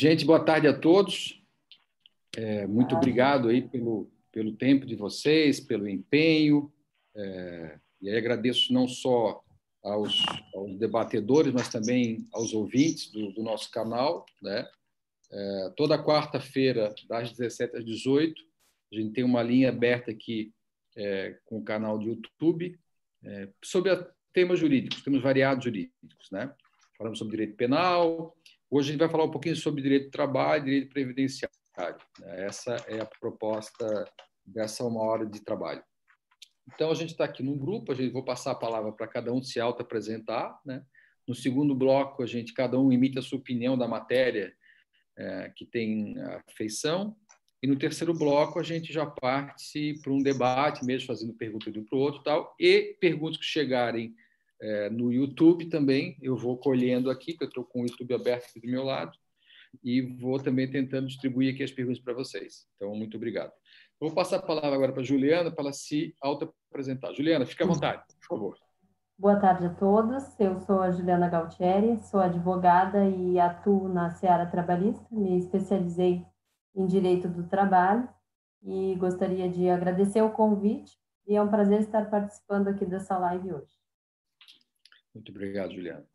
Gente, boa tarde a todos. É, muito obrigado aí pelo, pelo tempo de vocês, pelo empenho. É, e aí agradeço não só aos, aos, debatedores, mas também aos ouvintes do, do nosso canal. Né? É, toda quarta-feira, das 17 às 18, a gente tem uma linha aberta aqui é, com o canal de YouTube é, sobre temas jurídicos, temas variados jurídicos. Né? Falamos sobre direito penal. Hoje a gente vai falar um pouquinho sobre direito do trabalho, direito previdenciário. Né? Essa é a proposta dessa uma hora de trabalho. Então, a gente está aqui num grupo, a gente vou passar a palavra para cada um se auto-apresentar. Né? No segundo bloco, a gente, cada um emite a sua opinião da matéria é, que tem a feição. E no terceiro bloco, a gente já parte para um debate, mesmo fazendo pergunta de um para o outro tal, e perguntas que chegarem é, no YouTube também, eu vou colhendo aqui, que eu estou com o YouTube aberto aqui do meu lado, e vou também tentando distribuir aqui as perguntas para vocês. Então, muito obrigado. Vou passar a palavra agora para a Juliana para ela se auto-apresentar. Juliana, fique à vontade, por favor. Boa tarde a todos. Eu sou a Juliana Galtieri, sou advogada e atuo na seara trabalhista. Me especializei em direito do trabalho e gostaria de agradecer o convite e é um prazer estar participando aqui dessa live hoje. Muito obrigado, Juliana.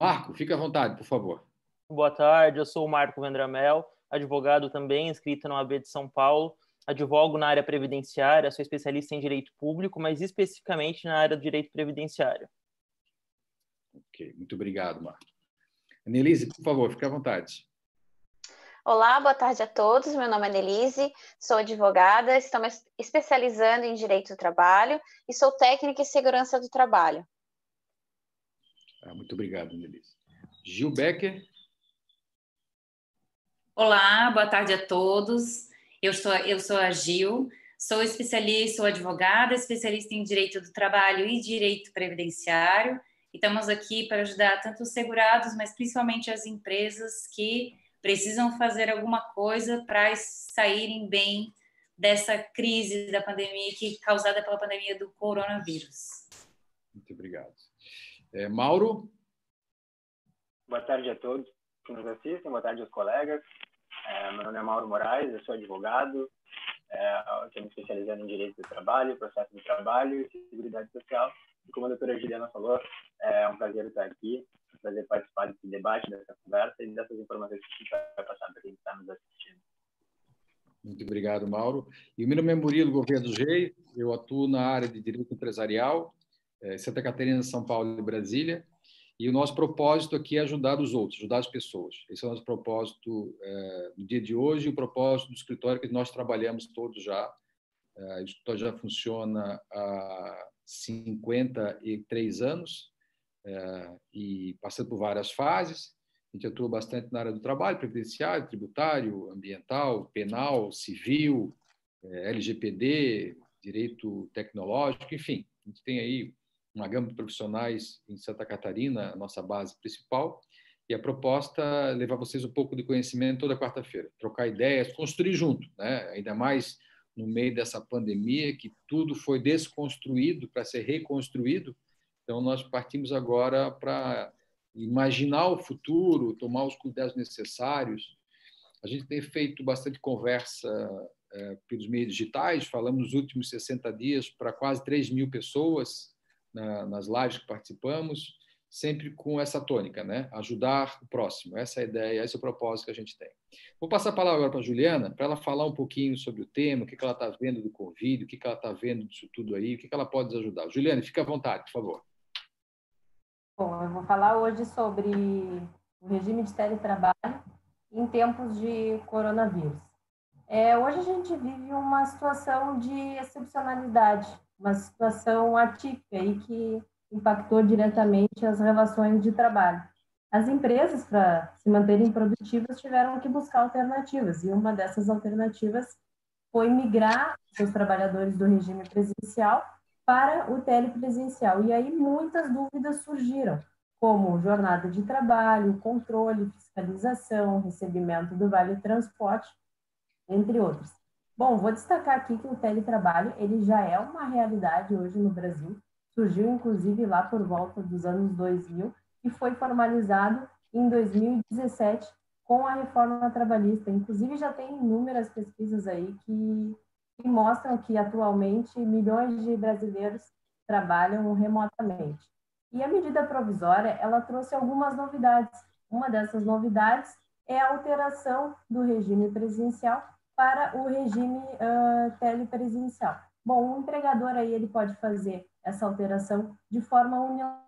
Marco, fique à vontade, por favor. Boa tarde, eu sou o Marco Vendramel, advogado também, inscrito na OAB de São Paulo advogo na área previdenciária, sou especialista em direito público, mas especificamente na área do direito previdenciário. Ok, muito obrigado, Marco. Annelise, por favor, fique à vontade. Olá, boa tarde a todos. Meu nome é Annelise, sou advogada, estou me especializando em direito do trabalho e sou técnica em segurança do trabalho. Ah, muito obrigado, Annelise. Gil Becker. Olá, boa tarde a todos. Eu sou, eu sou a Gil, sou especialista, sou advogada, especialista em direito do trabalho e direito previdenciário. E estamos aqui para ajudar tanto os segurados, mas principalmente as empresas que precisam fazer alguma coisa para saírem bem dessa crise da pandemia que causada pela pandemia do coronavírus. Muito obrigado. É, Mauro? Boa tarde a todos que nos assistem, boa tarde aos colegas. É, meu nome é Mauro Moraes, eu sou advogado, é, estou me especializando em direito do trabalho, processo de trabalho e seguridade social. E como a doutora Juliana falou, é um prazer estar aqui, é um prazer participar desse debate, dessa conversa e dessas informações que a gente vai passar para quem está nos assistindo. Muito obrigado, Mauro. E o meu nome é Murilo Gouveia dos Reis, eu atuo na área de direito empresarial, Santa Catarina, São Paulo e Brasília. E o nosso propósito aqui é ajudar os outros, ajudar as pessoas. Esse é o nosso propósito é, no dia de hoje e o propósito do escritório que nós trabalhamos todos já. É, o escritório já funciona há 53 anos é, e passando por várias fases. A gente atua bastante na área do trabalho, previdenciário, tributário, ambiental, penal, civil, é, LGPD, direito tecnológico, enfim. A gente tem aí uma gama de profissionais em Santa Catarina, a nossa base principal, e a proposta é levar vocês um pouco de conhecimento toda quarta-feira, trocar ideias, construir junto, né? ainda mais no meio dessa pandemia, que tudo foi desconstruído para ser reconstruído. Então, nós partimos agora para imaginar o futuro, tomar os cuidados necessários. A gente tem feito bastante conversa é, pelos meios digitais, falamos nos últimos 60 dias para quase 3 mil pessoas, na, nas lives que participamos, sempre com essa tônica, né? Ajudar o próximo. Essa é a ideia, esse é o propósito que a gente tem. Vou passar a palavra agora para a Juliana, para ela falar um pouquinho sobre o tema, o que, ela está vendo do Covid, o que, ela está vendo disso tudo aí, o que, ela pode nos ajudar. Juliana, fica à vontade, por favor. Bom, eu vou falar hoje sobre o regime de teletrabalho em tempos de coronavírus. É, hoje a gente vive uma situação de excepcionalidade uma situação atípica e que impactou diretamente as relações de trabalho. As empresas, para se manterem produtivas, tiveram que buscar alternativas, e uma dessas alternativas foi migrar seus trabalhadores do regime presencial para o telepresencial. E aí muitas dúvidas surgiram, como jornada de trabalho, controle, fiscalização, recebimento do vale transporte, entre outros. Bom, vou destacar aqui que o teletrabalho ele já é uma realidade hoje no Brasil. Surgiu inclusive lá por volta dos anos 2000 e foi formalizado em 2017 com a reforma trabalhista. Inclusive, já tem inúmeras pesquisas aí que, que mostram que atualmente milhões de brasileiros trabalham remotamente. E a medida provisória, ela trouxe algumas novidades. Uma dessas novidades é a alteração do regime presencial para o regime uh, telepresencial. Bom, o empregador aí ele pode fazer essa alteração de forma unilateral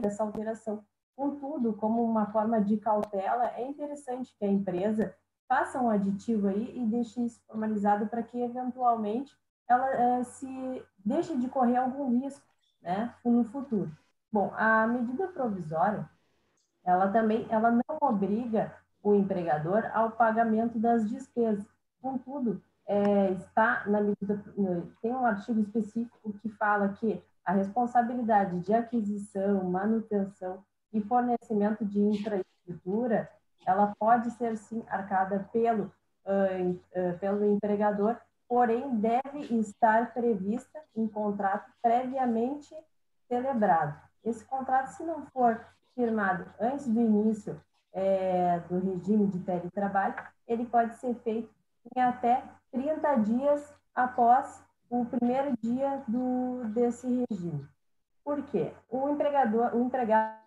dessa alteração. Contudo, como uma forma de cautela, é interessante que a empresa faça um aditivo aí e deixe isso formalizado para que, eventualmente, ela é, se deixe de correr algum risco né, no futuro. Bom, a medida provisória, ela também ela não obriga o empregador ao pagamento das despesas. Contudo, é, está na medida, tem um artigo específico que fala que a responsabilidade de aquisição, manutenção e fornecimento de infraestrutura, ela pode ser sim arcada pelo, uh, uh, pelo empregador, porém deve estar prevista em contrato previamente celebrado. Esse contrato, se não for firmado antes do início é, do regime de teletrabalho, ele pode ser feito em até 30 dias após o primeiro dia do, desse regime. Por quê? O empregador, o empregado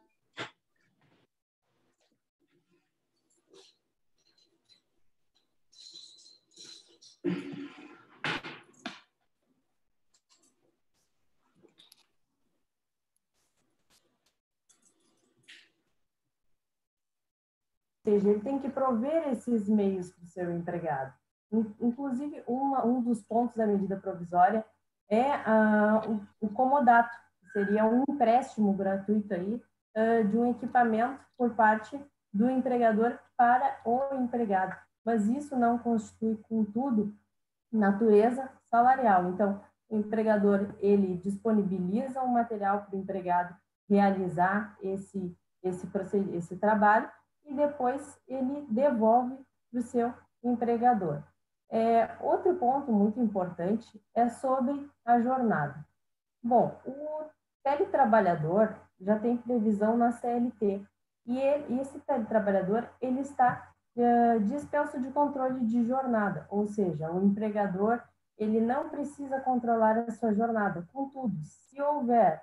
Ou seja, ele tem que prover esses meios para o seu empregado. Inclusive, uma, um dos pontos da medida provisória é uh, o, o comodato, que seria um empréstimo gratuito aí, uh, de um equipamento por parte do empregador para o empregado. Mas isso não constitui, contudo, natureza salarial. Então, o empregador ele disponibiliza um material para o empregado realizar esse esse esse trabalho e depois ele devolve para o seu empregador. É, outro ponto muito importante é sobre a jornada. Bom, o teletrabalhador já tem previsão na CLT e, ele, e esse teletrabalhador ele está uh, dispenso de controle de jornada, ou seja, o empregador ele não precisa controlar a sua jornada. Contudo, se houver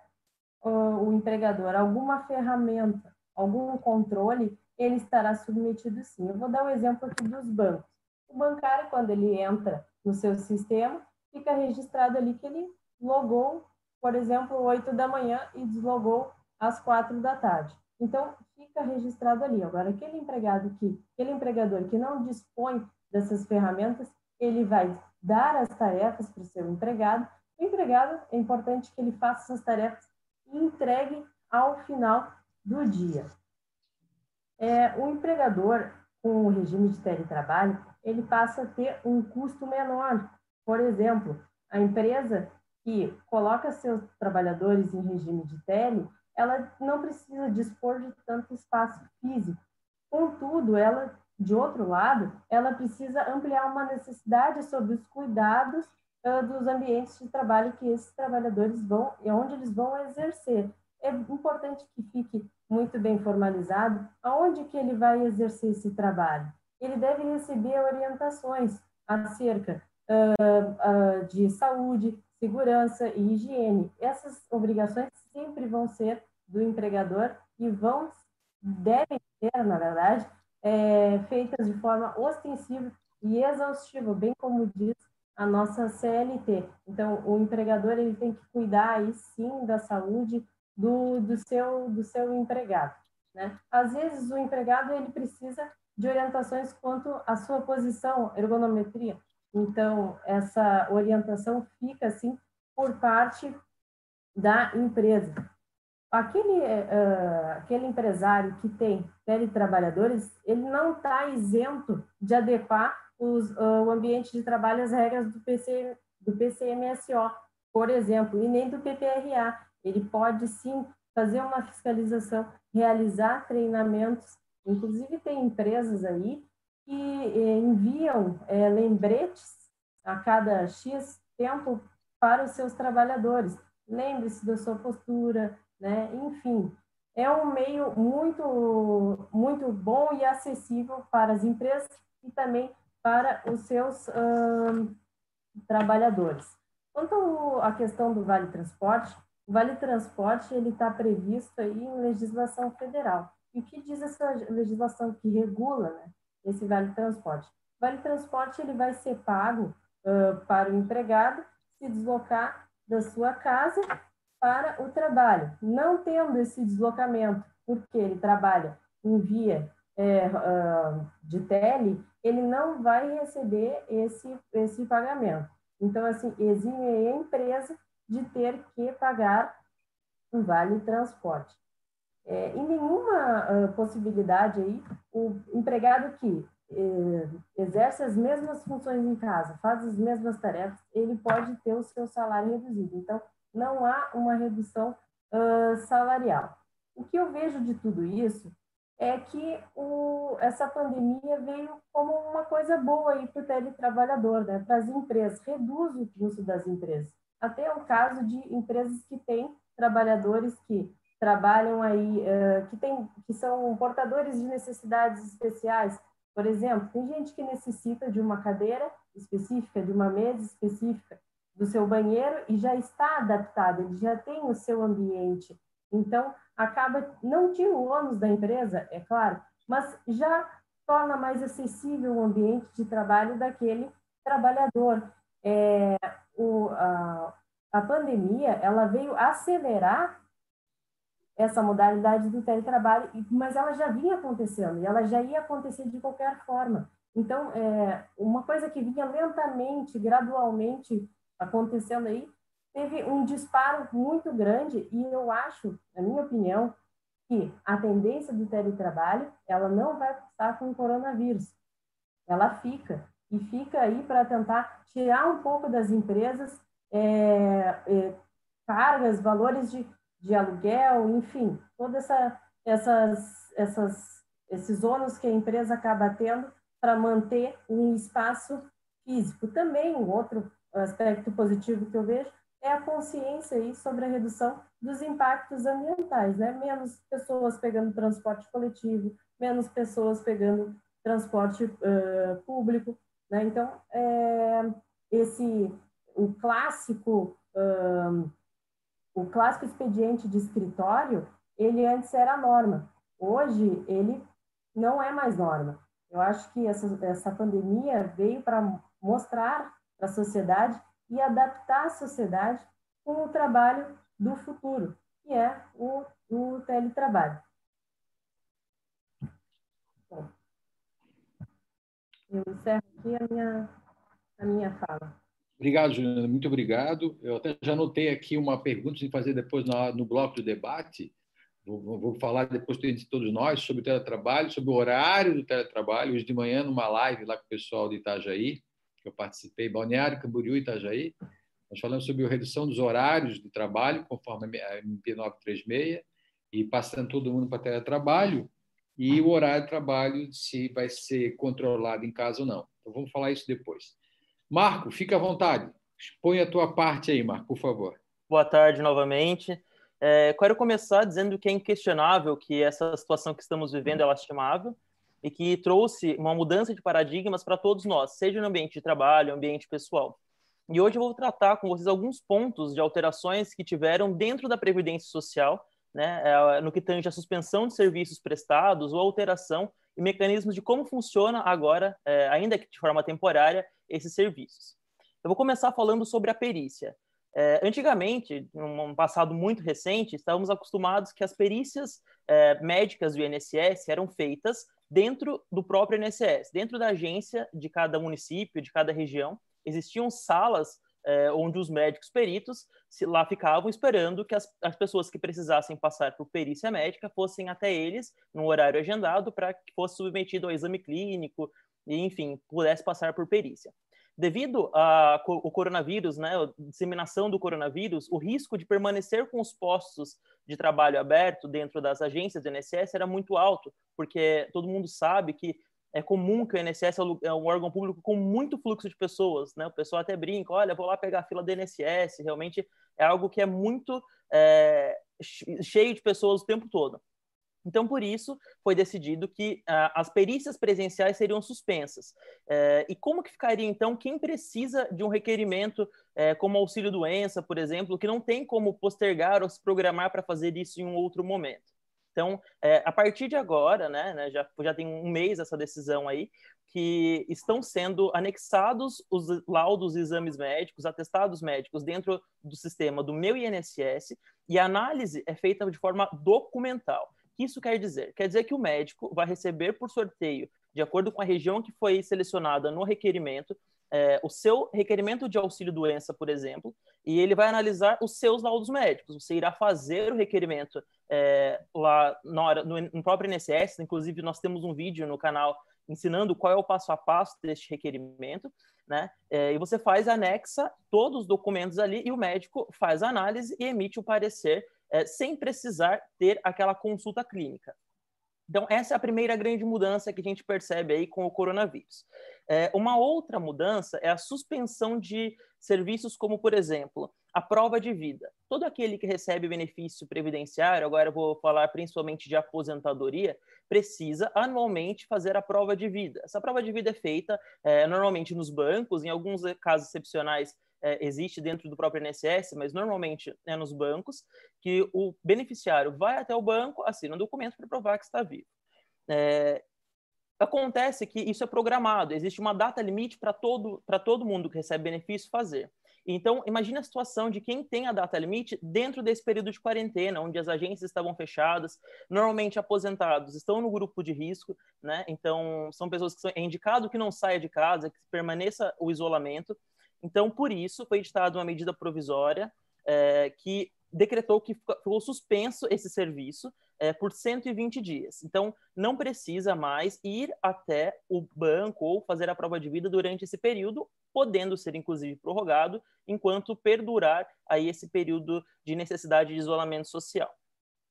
uh, o empregador alguma ferramenta, algum controle, ele estará submetido sim. Eu vou dar um exemplo aqui dos bancos. O bancário, quando ele entra no seu sistema, fica registrado ali que ele logou, por exemplo, 8 da manhã e deslogou às 4 da tarde. Então, fica registrado ali. Agora, aquele empregado que, aquele empregador que não dispõe dessas ferramentas, ele vai dar as tarefas para o seu empregado. O empregado, é importante que ele faça essas tarefas e entregue ao final do dia. É, o empregador, com o regime de teletrabalho, ele passa a ter um custo menor. Por exemplo, a empresa que coloca seus trabalhadores em regime de tele, ela não precisa dispor de tanto espaço físico. Contudo, ela, de outro lado, ela precisa ampliar uma necessidade sobre os cuidados uh, dos ambientes de trabalho que esses trabalhadores vão e onde eles vão exercer. É importante que fique muito bem formalizado aonde que ele vai exercer esse trabalho ele deve receber orientações acerca uh, uh, de saúde, segurança e higiene. Essas obrigações sempre vão ser do empregador e vão, devem ser, na verdade, é, feitas de forma ostensiva e exaustiva, bem como diz a nossa CLT. Então, o empregador ele tem que cuidar aí sim da saúde do, do, seu, do seu empregado. Né? Às vezes, o empregado ele precisa de orientações quanto à sua posição, ergonometria. Então, essa orientação fica, assim, por parte da empresa. Aquele, uh, aquele empresário que tem teletrabalhadores, ele não está isento de adequar os, uh, o ambiente de trabalho às regras do, PC, do PCMSO, por exemplo, e nem do PPRA. Ele pode, sim, fazer uma fiscalização, realizar treinamentos. Inclusive, tem empresas aí que eh, enviam é, lembretes a cada X tempo para os seus trabalhadores. Lembre-se da sua postura, né? Enfim, é um meio muito, muito bom e acessível para as empresas e também para os seus hum, trabalhadores. Quanto à questão do Vale Transporte, o Vale Transporte ele está previsto aí em legislação federal. E o que diz essa legislação que regula né, esse Vale Transporte? O Vale Transporte ele vai ser pago uh, para o empregado se deslocar da sua casa para o trabalho. Não tendo esse deslocamento, porque ele trabalha em via é, uh, de tele, ele não vai receber esse, esse pagamento. Então, assim, exime a empresa de ter que pagar um vale transporte. É, em nenhuma uh, possibilidade aí, o empregado que eh, exerce as mesmas funções em casa, faz as mesmas tarefas, ele pode ter o seu salário reduzido. Então, não há uma redução uh, salarial. O que eu vejo de tudo isso é que o, essa pandemia veio como uma coisa boa para o teletrabalhador, né? para as empresas, reduz o custo das empresas. Até o caso de empresas que têm trabalhadores que trabalham aí, uh, que, tem, que são portadores de necessidades especiais. Por exemplo, tem gente que necessita de uma cadeira específica, de uma mesa específica, do seu banheiro e já está adaptado, ele já tem o seu ambiente. Então, acaba, não tira o ônus da empresa, é claro, mas já torna mais acessível o ambiente de trabalho daquele trabalhador. É, o, a, a pandemia, ela veio acelerar essa modalidade do teletrabalho, mas ela já vinha acontecendo, e ela já ia acontecer de qualquer forma. Então, é, uma coisa que vinha lentamente, gradualmente acontecendo aí, teve um disparo muito grande e eu acho, na minha opinião, que a tendência do teletrabalho, ela não vai passar com o coronavírus. Ela fica, e fica aí para tentar tirar um pouco das empresas é, é, cargas, valores de, de aluguel, enfim, todas essa, essas, essas, esses ônus que a empresa acaba tendo para manter um espaço físico. Também, um outro aspecto positivo que eu vejo é a consciência aí sobre a redução dos impactos ambientais, né? Menos pessoas pegando transporte coletivo, menos pessoas pegando transporte uh, público, né? Então, é, esse o clássico uh, o clássico expediente de escritório, ele antes era norma. Hoje ele não é mais norma. Eu acho que essa, essa pandemia veio para mostrar para a sociedade e adaptar a sociedade com o trabalho do futuro, que é o, o teletrabalho. Eu encerro aqui a minha, a minha fala. Obrigado, Juliana. Muito obrigado. Eu até já anotei aqui uma pergunta de fazer depois no, no bloco de debate. Vou, vou falar depois de todos nós sobre o teletrabalho, sobre o horário do teletrabalho. Hoje de manhã, numa live lá com o pessoal de Itajaí, que eu participei, Balneário, Camboriú e Itajaí. Nós falamos sobre a redução dos horários de trabalho, conforme a MP 936, e passando todo mundo para teletrabalho, e o horário de trabalho, se vai ser controlado em casa ou não. Então, vamos falar isso depois. Marco, fica à vontade. Expõe a tua parte aí, Marco, por favor. Boa tarde novamente. É, quero começar dizendo que é inquestionável que essa situação que estamos vivendo é lastimável e que trouxe uma mudança de paradigmas para todos nós, seja no ambiente de trabalho, ambiente pessoal. E hoje eu vou tratar com vocês alguns pontos de alterações que tiveram dentro da Previdência Social, né, é, no que tange a suspensão de serviços prestados ou alteração e mecanismos de como funciona agora, é, ainda que de forma temporária, esses serviços. Eu vou começar falando sobre a perícia. É, antigamente, num passado muito recente, estávamos acostumados que as perícias é, médicas do INSS eram feitas dentro do próprio INSS, dentro da agência de cada município, de cada região, existiam salas é, onde os médicos peritos lá ficavam esperando que as, as, pessoas que precisassem passar por perícia médica fossem até eles no horário agendado para que fosse submetido ao exame clínico e, enfim, pudesse passar por perícia. Devido ao coronavírus, né, a disseminação do coronavírus, o risco de permanecer com os postos de trabalho aberto dentro das agências do INSS era muito alto, porque todo mundo sabe que é comum que o INSS é, é um órgão público com muito fluxo de pessoas, né? O pessoal até brinca, olha, vou lá pegar a fila do INSS, realmente é algo que é muito é, cheio de pessoas o tempo todo. Então, por isso, foi decidido que uh, as perícias presenciais seriam suspensas. Uh, e como que ficaria, então, quem precisa de um requerimento uh, como auxílio-doença, por exemplo, que não tem como postergar ou se programar para fazer isso em um outro momento? Então, é, a partir de agora, né, né, já, já tem um mês essa decisão aí, que estão sendo anexados os laudos e exames médicos, atestados médicos dentro do sistema do meu INSS, e a análise é feita de forma documental que isso quer dizer? Quer dizer que o médico vai receber por sorteio, de acordo com a região que foi selecionada no requerimento, é, o seu requerimento de auxílio-doença, por exemplo, e ele vai analisar os seus laudos médicos. Você irá fazer o requerimento é, lá na hora, no, no próprio INSS, inclusive nós temos um vídeo no canal ensinando qual é o passo a passo deste requerimento, né? É, e você faz, anexa todos os documentos ali e o médico faz a análise e emite o parecer é, sem precisar ter aquela consulta clínica. Então, essa é a primeira grande mudança que a gente percebe aí com o coronavírus. É, uma outra mudança é a suspensão de serviços como, por exemplo, a prova de vida. Todo aquele que recebe benefício previdenciário, agora eu vou falar principalmente de aposentadoria, precisa anualmente fazer a prova de vida. Essa prova de vida é feita é, normalmente nos bancos, em alguns casos excepcionais é, existe dentro do próprio INSS, mas normalmente é nos bancos, que o beneficiário vai até o banco, assina um documento para provar que está vivo. É, acontece que isso é programado, existe uma data limite para todo, todo mundo que recebe benefício fazer. Então, imagine a situação de quem tem a data limite dentro desse período de quarentena, onde as agências estavam fechadas, normalmente aposentados estão no grupo de risco, né? Então, são pessoas que são, é indicado que não saia de casa, que permaneça o isolamento. Então, por isso, foi editada uma medida provisória é, que decretou que ficou suspenso esse serviço é, por 120 dias. Então, não precisa mais ir até o banco ou fazer a prova de vida durante esse período, podendo ser, inclusive, prorrogado, enquanto perdurar aí esse período de necessidade de isolamento social.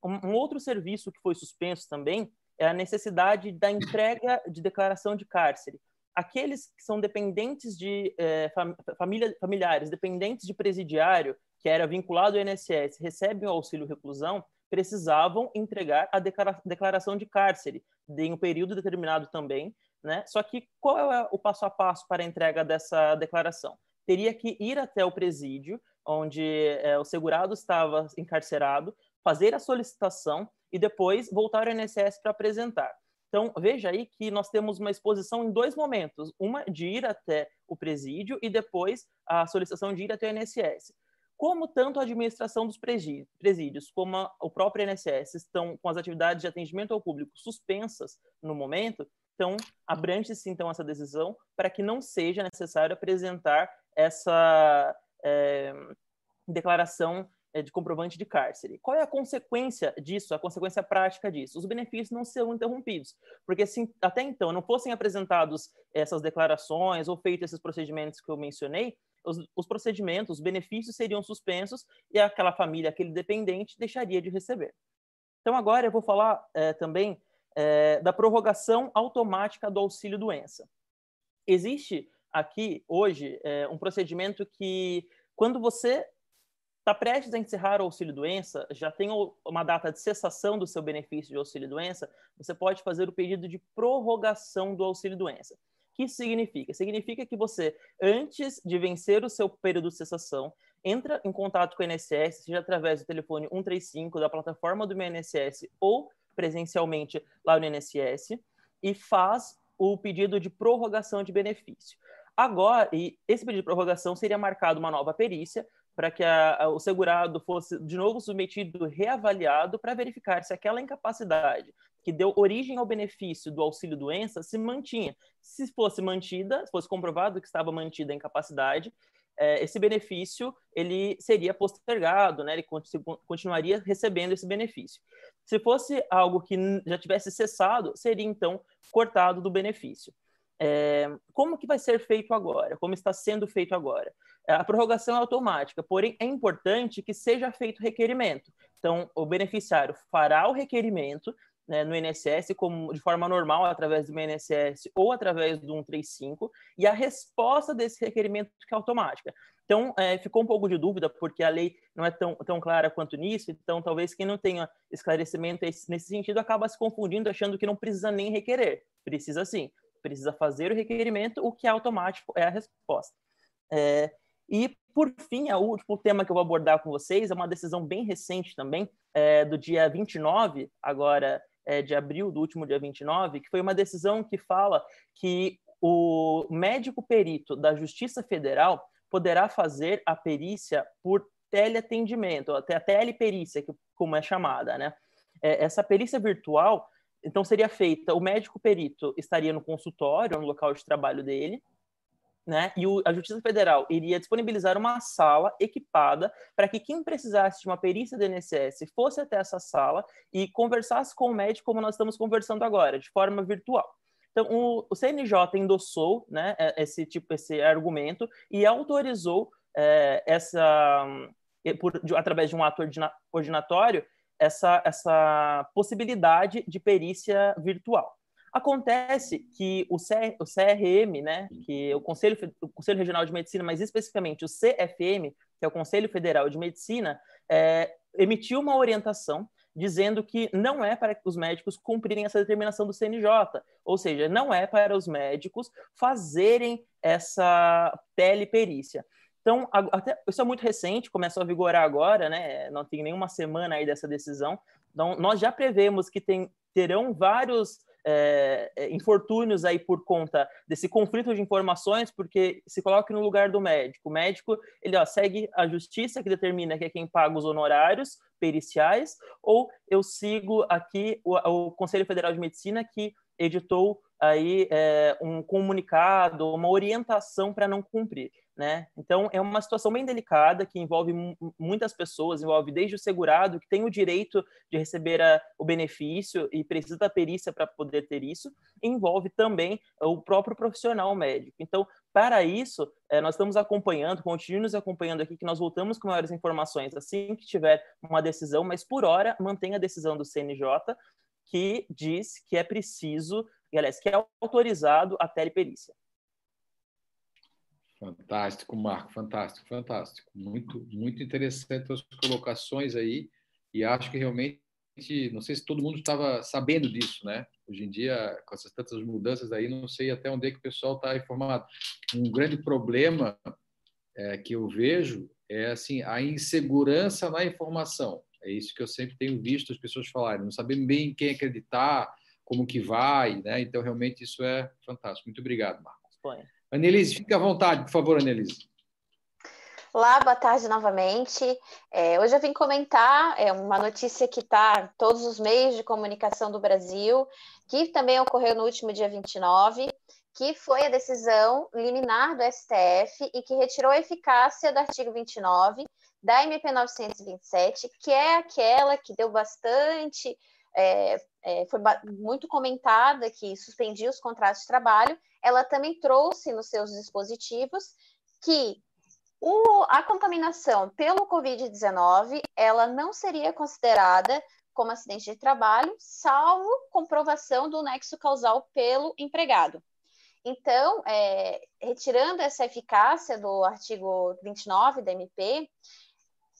Um, um outro serviço que foi suspenso também é a necessidade da entrega de declaração de cárcere aqueles que são dependentes de é, família, familiares, dependentes de presidiário, que era vinculado ao INSS, recebem o auxílio reclusão, precisavam entregar a declaração de cárcere em um período determinado também, né? Só que qual é o passo a passo para a entrega dessa declaração? Teria que ir até o presídio, onde é, o segurado estava encarcerado, fazer a solicitação e depois voltar ao INSS para apresentar. Então, veja aí que nós temos uma exposição em dois momentos: uma de ir até o presídio e depois a solicitação de ir até o INSS. Como tanto a administração dos presídios como o próprio INSS estão com as atividades de atendimento ao público suspensas no momento, então abrange-se então essa decisão para que não seja necessário apresentar essa é, declaração de comprovante de cárcere. Qual é a consequência disso, a consequência prática disso? Os benefícios não serão interrompidos, porque se até então não fossem apresentados essas declarações ou feitos esses procedimentos que eu mencionei, os, os procedimentos, os benefícios seriam suspensos e aquela família, aquele dependente, deixaria de receber. Então agora eu vou falar é, também é, da prorrogação automática do auxílio doença. Existe aqui hoje é, um procedimento que quando você está prestes a encerrar o auxílio-doença, já tem uma data de cessação do seu benefício de auxílio-doença, você pode fazer o pedido de prorrogação do auxílio-doença. O que isso significa? Significa que você, antes de vencer o seu período de cessação, entra em contato com o INSS, seja através do telefone 135 da plataforma do meu INSS ou presencialmente lá no INSS, e faz o pedido de prorrogação de benefício. Agora, e esse pedido de prorrogação seria marcado uma nova perícia, para que a, a, o segurado fosse de novo submetido, reavaliado, para verificar se aquela incapacidade que deu origem ao benefício do auxílio doença se mantinha. Se fosse mantida, se fosse comprovado que estava mantida a incapacidade, é, esse benefício ele seria postergado, né? Ele continuaria recebendo esse benefício. Se fosse algo que já tivesse cessado, seria então cortado do benefício. É, como que vai ser feito agora? Como está sendo feito agora? A prorrogação é automática, porém é importante que seja feito requerimento. Então, o beneficiário fará o requerimento né, no INSS como de forma normal através do INSS ou através do 135 e a resposta desse requerimento que é automática. Então, é, ficou um pouco de dúvida, porque a lei não é tão, tão clara quanto nisso, então talvez quem não tenha esclarecimento nesse sentido acaba se confundindo, achando que não precisa nem requerer. Precisa sim, precisa fazer o requerimento, o que é automático é a resposta. É, e, por fim, o último tema que eu vou abordar com vocês é uma decisão bem recente também, é, do dia 29, agora é, de abril, do último dia 29, que foi uma decisão que fala que o médico perito da Justiça Federal poderá fazer a perícia por teleatendimento, até a teleperícia, como é chamada, né? É, essa perícia virtual, então, seria feita, o médico perito estaria no consultório, no local de trabalho dele, né? E o, a Justiça Federal iria disponibilizar uma sala equipada para que quem precisasse de uma perícia do INSS fosse até essa sala e conversasse com o médico como nós estamos conversando agora, de forma virtual. Então, o, o CNJ endossou né, é, esse tipo, esse argumento e autorizou é, essa, por, de, através de um ato ordinatório, essa, essa possibilidade de perícia virtual. Acontece que o, o CRM, né, que é o Conselho, o Conselho Regional de Medicina, mas especificamente o CFM, que é o Conselho Federal de Medicina, é, emitiu uma orientação dizendo que não é para os médicos cumprirem essa determinação do CNJ, ou seja, não é para os médicos fazerem essa teleperícia. Então, até, isso é muito recente, começou a vigorar agora, né? Não tem nenhuma semana aí dessa decisão. Então, nós já prevemos que tem, terão vários é, é, infortúnios aí por conta desse conflito de informações, porque se coloque no lugar do médico. O médico ele ó, segue a justiça que determina que é quem paga os honorários periciais, ou eu sigo aqui o, o Conselho Federal de Medicina que editou aí é, um comunicado, uma orientação para não cumprir. Né? Então, é uma situação bem delicada que envolve muitas pessoas, envolve desde o segurado, que tem o direito de receber a, o benefício e precisa da perícia para poder ter isso, envolve também o próprio profissional médico. Então, para isso, é, nós estamos acompanhando, continuamos acompanhando aqui, que nós voltamos com maiores informações assim que tiver uma decisão, mas por hora, mantenha a decisão do CNJ, que diz que é preciso, aliás, que é autorizado a teleperícia. Fantástico, Marco, fantástico, fantástico. Muito, muito interessante as colocações aí, e acho que realmente, não sei se todo mundo estava sabendo disso, né? Hoje em dia, com essas tantas mudanças aí, não sei até onde é que o pessoal está informado. Um grande problema é, que eu vejo é assim a insegurança na informação. É isso que eu sempre tenho visto as pessoas falarem, não sabem bem quem acreditar, como que vai, né? Então, realmente, isso é fantástico. Muito obrigado, Marco. Espanha. Anelise, fique à vontade, por favor, Anelise. Olá, boa tarde novamente. É, hoje eu vim comentar é, uma notícia que está todos os meios de comunicação do Brasil, que também ocorreu no último dia 29, que foi a decisão liminar do STF e que retirou a eficácia do artigo 29 da MP 927, que é aquela que deu bastante é, é, foi muito comentada, que suspendia os contratos de trabalho, ela também trouxe nos seus dispositivos que o, a contaminação pelo Covid-19 ela não seria considerada como acidente de trabalho, salvo comprovação do nexo causal pelo empregado. Então, é, retirando essa eficácia do artigo 29 da MP,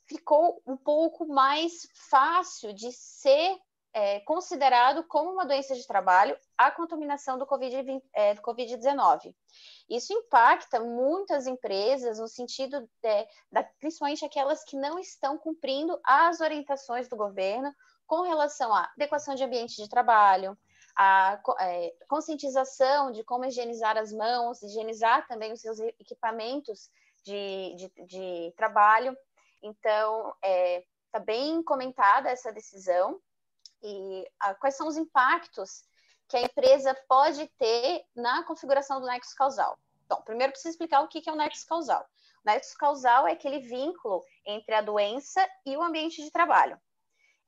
ficou um pouco mais fácil de ser é, considerado como uma doença de trabalho a contaminação do Covid-19. É, COVID Isso impacta muitas empresas no sentido, de, da, principalmente aquelas que não estão cumprindo as orientações do governo com relação à adequação de ambiente de trabalho, a é, conscientização de como higienizar as mãos, higienizar também os seus equipamentos de, de, de trabalho. Então, está é, bem comentada essa decisão e a, quais são os impactos que a empresa pode ter na configuração do nexo causal. Bom, primeiro preciso explicar o que é o nexo causal. O nexo causal é aquele vínculo entre a doença e o ambiente de trabalho.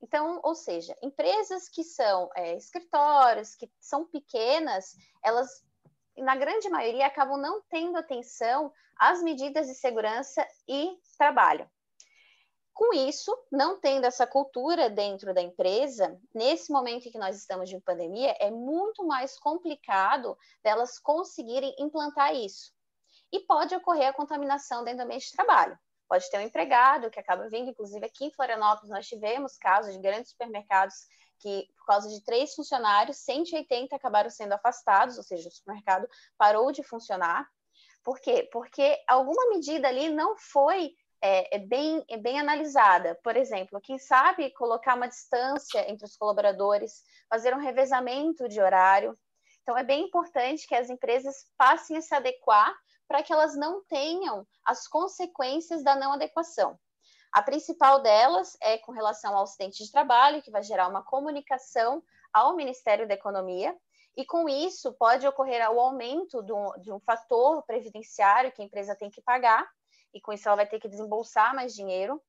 Então, ou seja, empresas que são é, escritórios, que são pequenas, elas na grande maioria, acabam não tendo atenção às medidas de segurança e trabalho. Com isso, não tendo essa cultura dentro da empresa, nesse momento em que nós estamos de pandemia, é muito mais complicado delas conseguirem implantar isso. E pode ocorrer a contaminação dentro do ambiente de trabalho. Pode ter um empregado que acaba vindo, inclusive aqui em Florianópolis nós tivemos casos de grandes supermercados que, por causa de três funcionários, 180 acabaram sendo afastados, ou seja, o supermercado parou de funcionar. Por quê? Porque alguma medida ali não foi é, é, bem, é bem analisada. Por exemplo, quem sabe colocar uma distância entre os colaboradores, fazer um revezamento de horário. Então, é bem importante que as empresas passem a se adequar para que elas não tenham as consequências da não adequação. A principal delas é com relação ao acidente de trabalho, que vai gerar uma comunicação ao Ministério da Economia, e com isso pode ocorrer o aumento de um, de um fator previdenciário que a empresa tem que pagar, e com isso ela vai ter que desembolsar mais dinheiro.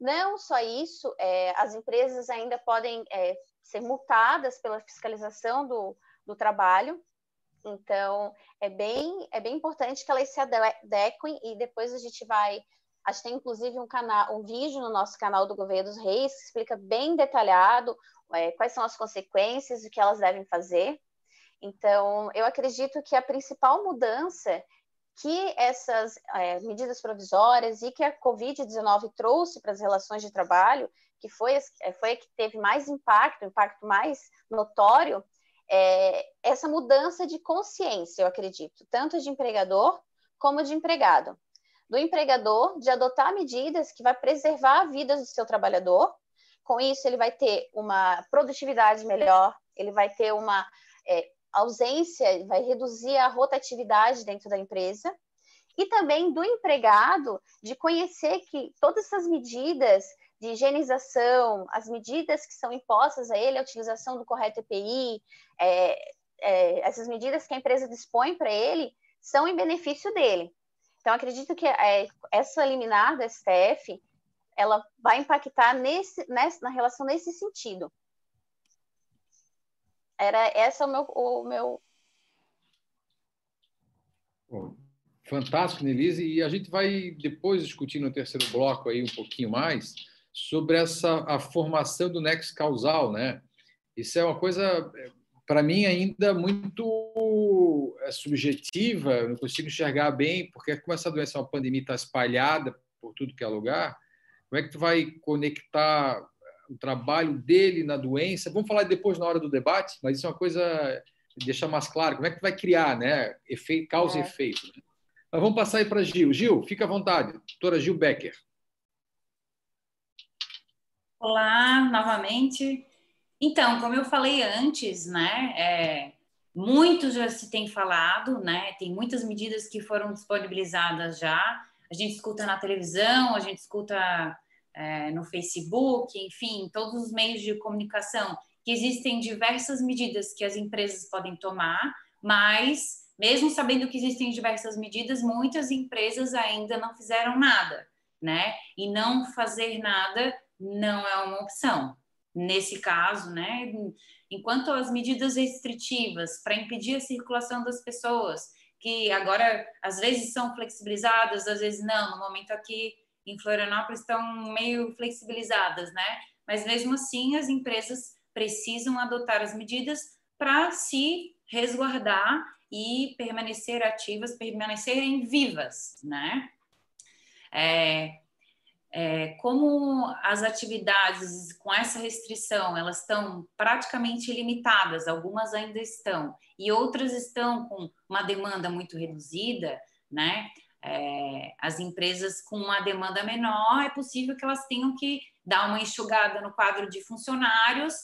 Não só isso, é, as empresas ainda podem é, ser multadas pela fiscalização do, do trabalho. Então, é bem, é bem importante que elas se adequem e depois a gente vai. A gente tem inclusive um canal, um vídeo no nosso canal do Governo dos Reis que explica bem detalhado é, quais são as consequências e o que elas devem fazer. Então, eu acredito que a principal mudança que essas é, medidas provisórias e que a Covid-19 trouxe para as relações de trabalho, que foi, é, foi a que teve mais impacto, impacto mais notório, é, essa mudança de consciência, eu acredito, tanto de empregador como de empregado. Do empregador, de adotar medidas que vai preservar a vida do seu trabalhador, com isso ele vai ter uma produtividade melhor, ele vai ter uma é, ausência, vai reduzir a rotatividade dentro da empresa, e também do empregado de conhecer que todas essas medidas de higienização, as medidas que são impostas a ele, a utilização do correto EPI, é, é, essas medidas que a empresa dispõe para ele, são em benefício dele. Então, acredito que é, essa liminar do STF, ela vai impactar nesse, nessa, na relação nesse sentido. Era esse é o meu, o meu... Fantástico, Nelise. E a gente vai depois discutir no terceiro bloco aí um pouquinho mais sobre essa a formação do nexo causal, né? Isso é uma coisa para mim ainda muito é, subjetiva, eu não consigo enxergar bem, porque como essa doença é uma pandemia está espalhada por tudo que é lugar, como é que tu vai conectar o trabalho dele na doença. Vamos falar depois na hora do debate, mas isso é uma coisa deixar mais claro. Como é que vai criar, né? Efeito, causa é. e efeito. Né? Mas vamos passar aí para Gil. Gil, fica à vontade. Doutora Gil Becker. Olá, novamente. Então, como eu falei antes, né? É, muito já se tem falado, né? Tem muitas medidas que foram disponibilizadas já. A gente escuta na televisão, a gente escuta é, no Facebook, enfim, todos os meios de comunicação, que existem diversas medidas que as empresas podem tomar, mas, mesmo sabendo que existem diversas medidas, muitas empresas ainda não fizeram nada, né? E não fazer nada não é uma opção. Nesse caso, né? Enquanto as medidas restritivas para impedir a circulação das pessoas, que agora às vezes são flexibilizadas, às vezes não, no momento aqui em Florianópolis estão meio flexibilizadas, né? Mas mesmo assim, as empresas precisam adotar as medidas para se resguardar e permanecer ativas, permanecerem vivas, né? É, é, como as atividades com essa restrição elas estão praticamente limitadas, algumas ainda estão e outras estão com uma demanda muito reduzida, né? É, as empresas com uma demanda menor, é possível que elas tenham que dar uma enxugada no quadro de funcionários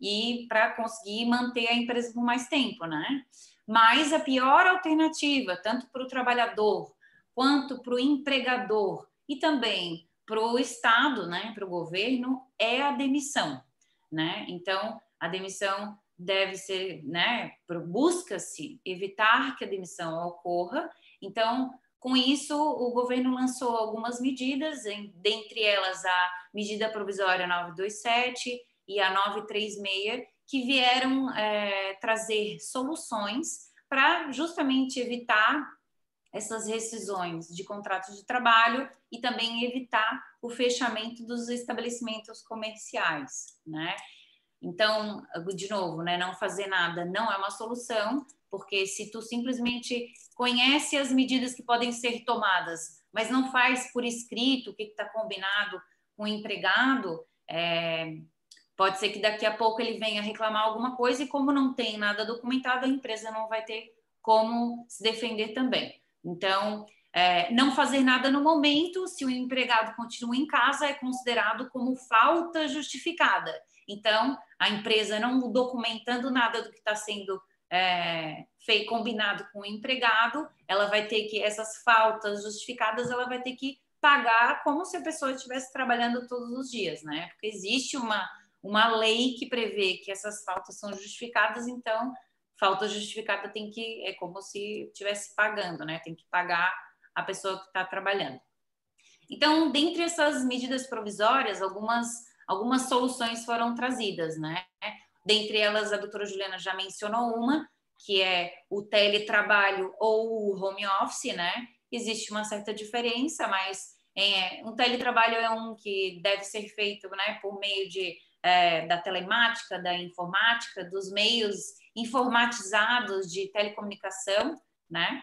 e para conseguir manter a empresa por mais tempo, né? Mas a pior alternativa, tanto para o trabalhador quanto para o empregador e também para o Estado, né, para o governo, é a demissão, né? Então, a demissão deve ser, né, busca-se evitar que a demissão ocorra. Então, com isso, o governo lançou algumas medidas, dentre elas a medida provisória 927 e a 936, que vieram é, trazer soluções para justamente evitar essas rescisões de contratos de trabalho e também evitar o fechamento dos estabelecimentos comerciais, né? Então, de novo, né, não fazer nada não é uma solução, porque se tu simplesmente conhece as medidas que podem ser tomadas, mas não faz por escrito o que está combinado com o empregado, é, pode ser que daqui a pouco ele venha reclamar alguma coisa e como não tem nada documentado, a empresa não vai ter como se defender também. Então, é, não fazer nada no momento, se o empregado continua em casa, é considerado como falta justificada. Então, a empresa não documentando nada do que está sendo é, feito, combinado com o empregado, ela vai ter que, essas faltas justificadas, ela vai ter que pagar como se a pessoa estivesse trabalhando todos os dias, né? Porque existe uma, uma lei que prevê que essas faltas são justificadas, então falta justificada tem que é como se estivesse pagando, né? Tem que pagar a pessoa que está trabalhando. Então, dentre essas medidas provisórias, algumas algumas soluções foram trazidas, né? Dentre elas, a doutora Juliana já mencionou uma, que é o teletrabalho ou o home office, né? Existe uma certa diferença, mas é, um teletrabalho é um que deve ser feito né, por meio de, é, da telemática, da informática, dos meios informatizados de telecomunicação, né?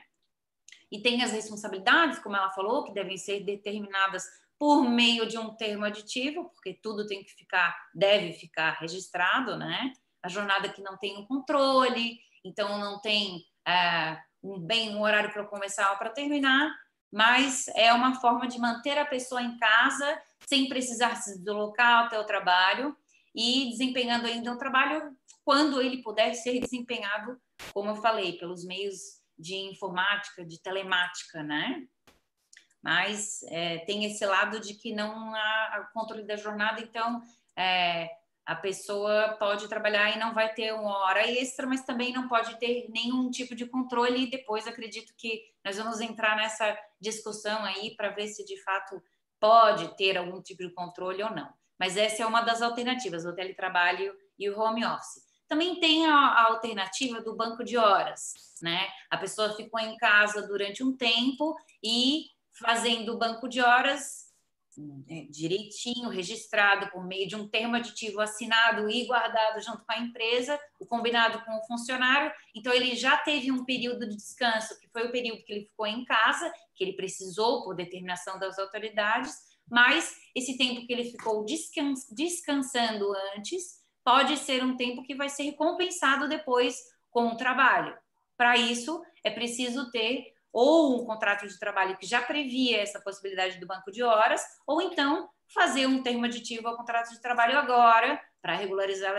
E tem as responsabilidades, como ela falou, que devem ser determinadas por meio de um termo aditivo, porque tudo tem que ficar, deve ficar registrado, né? A jornada que não tem um controle, então não tem é, um bem um horário para começar ou para terminar, mas é uma forma de manter a pessoa em casa sem precisar se deslocar até o trabalho e desempenhando ainda um trabalho quando ele puder ser desempenhado, como eu falei, pelos meios de informática, de telemática, né? Mas é, tem esse lado de que não há controle da jornada, então é, a pessoa pode trabalhar e não vai ter uma hora extra, mas também não pode ter nenhum tipo de controle. E depois acredito que nós vamos entrar nessa discussão aí para ver se de fato pode ter algum tipo de controle ou não. Mas essa é uma das alternativas, o teletrabalho e o home office. Também tem a, a alternativa do banco de horas, né? A pessoa ficou em casa durante um tempo e fazendo o banco de horas é, direitinho, registrado por meio de um termo aditivo assinado e guardado junto com a empresa, o combinado com o funcionário. Então, ele já teve um período de descanso, que foi o período que ele ficou em casa, que ele precisou por determinação das autoridades, mas esse tempo que ele ficou descans descansando antes pode ser um tempo que vai ser recompensado depois com o trabalho. Para isso, é preciso ter ou um contrato de trabalho que já previa essa possibilidade do banco de horas, ou então fazer um termo aditivo ao contrato de trabalho agora, para regularizar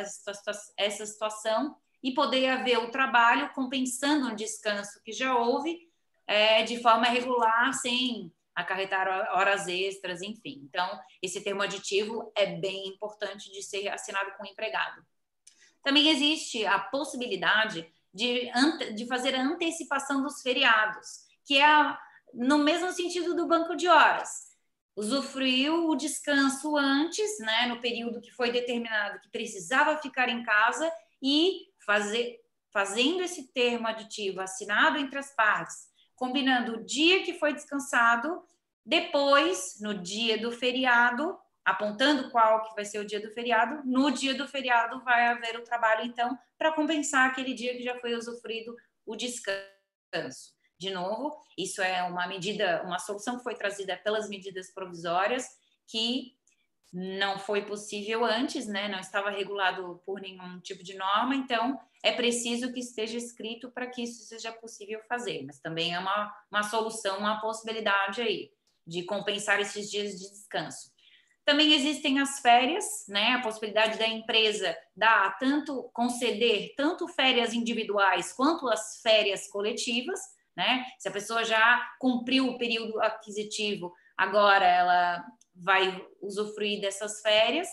essa situação e poder haver o trabalho compensando um descanso que já houve é, de forma regular, sem acarretar horas extras, enfim. Então, esse termo aditivo é bem importante de ser assinado com o empregado. Também existe a possibilidade de, de fazer a antecipação dos feriados que é no mesmo sentido do banco de horas. Usufruiu o descanso antes, né, no período que foi determinado que precisava ficar em casa e fazer, fazendo esse termo aditivo assinado entre as partes, combinando o dia que foi descansado, depois, no dia do feriado, apontando qual que vai ser o dia do feriado, no dia do feriado vai haver o trabalho, então, para compensar aquele dia que já foi usufruído o descanso. De novo, isso é uma medida, uma solução que foi trazida pelas medidas provisórias que não foi possível antes, né? Não estava regulado por nenhum tipo de norma, então é preciso que esteja escrito para que isso seja possível fazer. Mas também é uma, uma solução, uma possibilidade aí de compensar esses dias de descanso. Também existem as férias, né? A possibilidade da empresa dar tanto conceder tanto férias individuais quanto as férias coletivas né? Se a pessoa já cumpriu o período aquisitivo, agora ela vai usufruir dessas férias.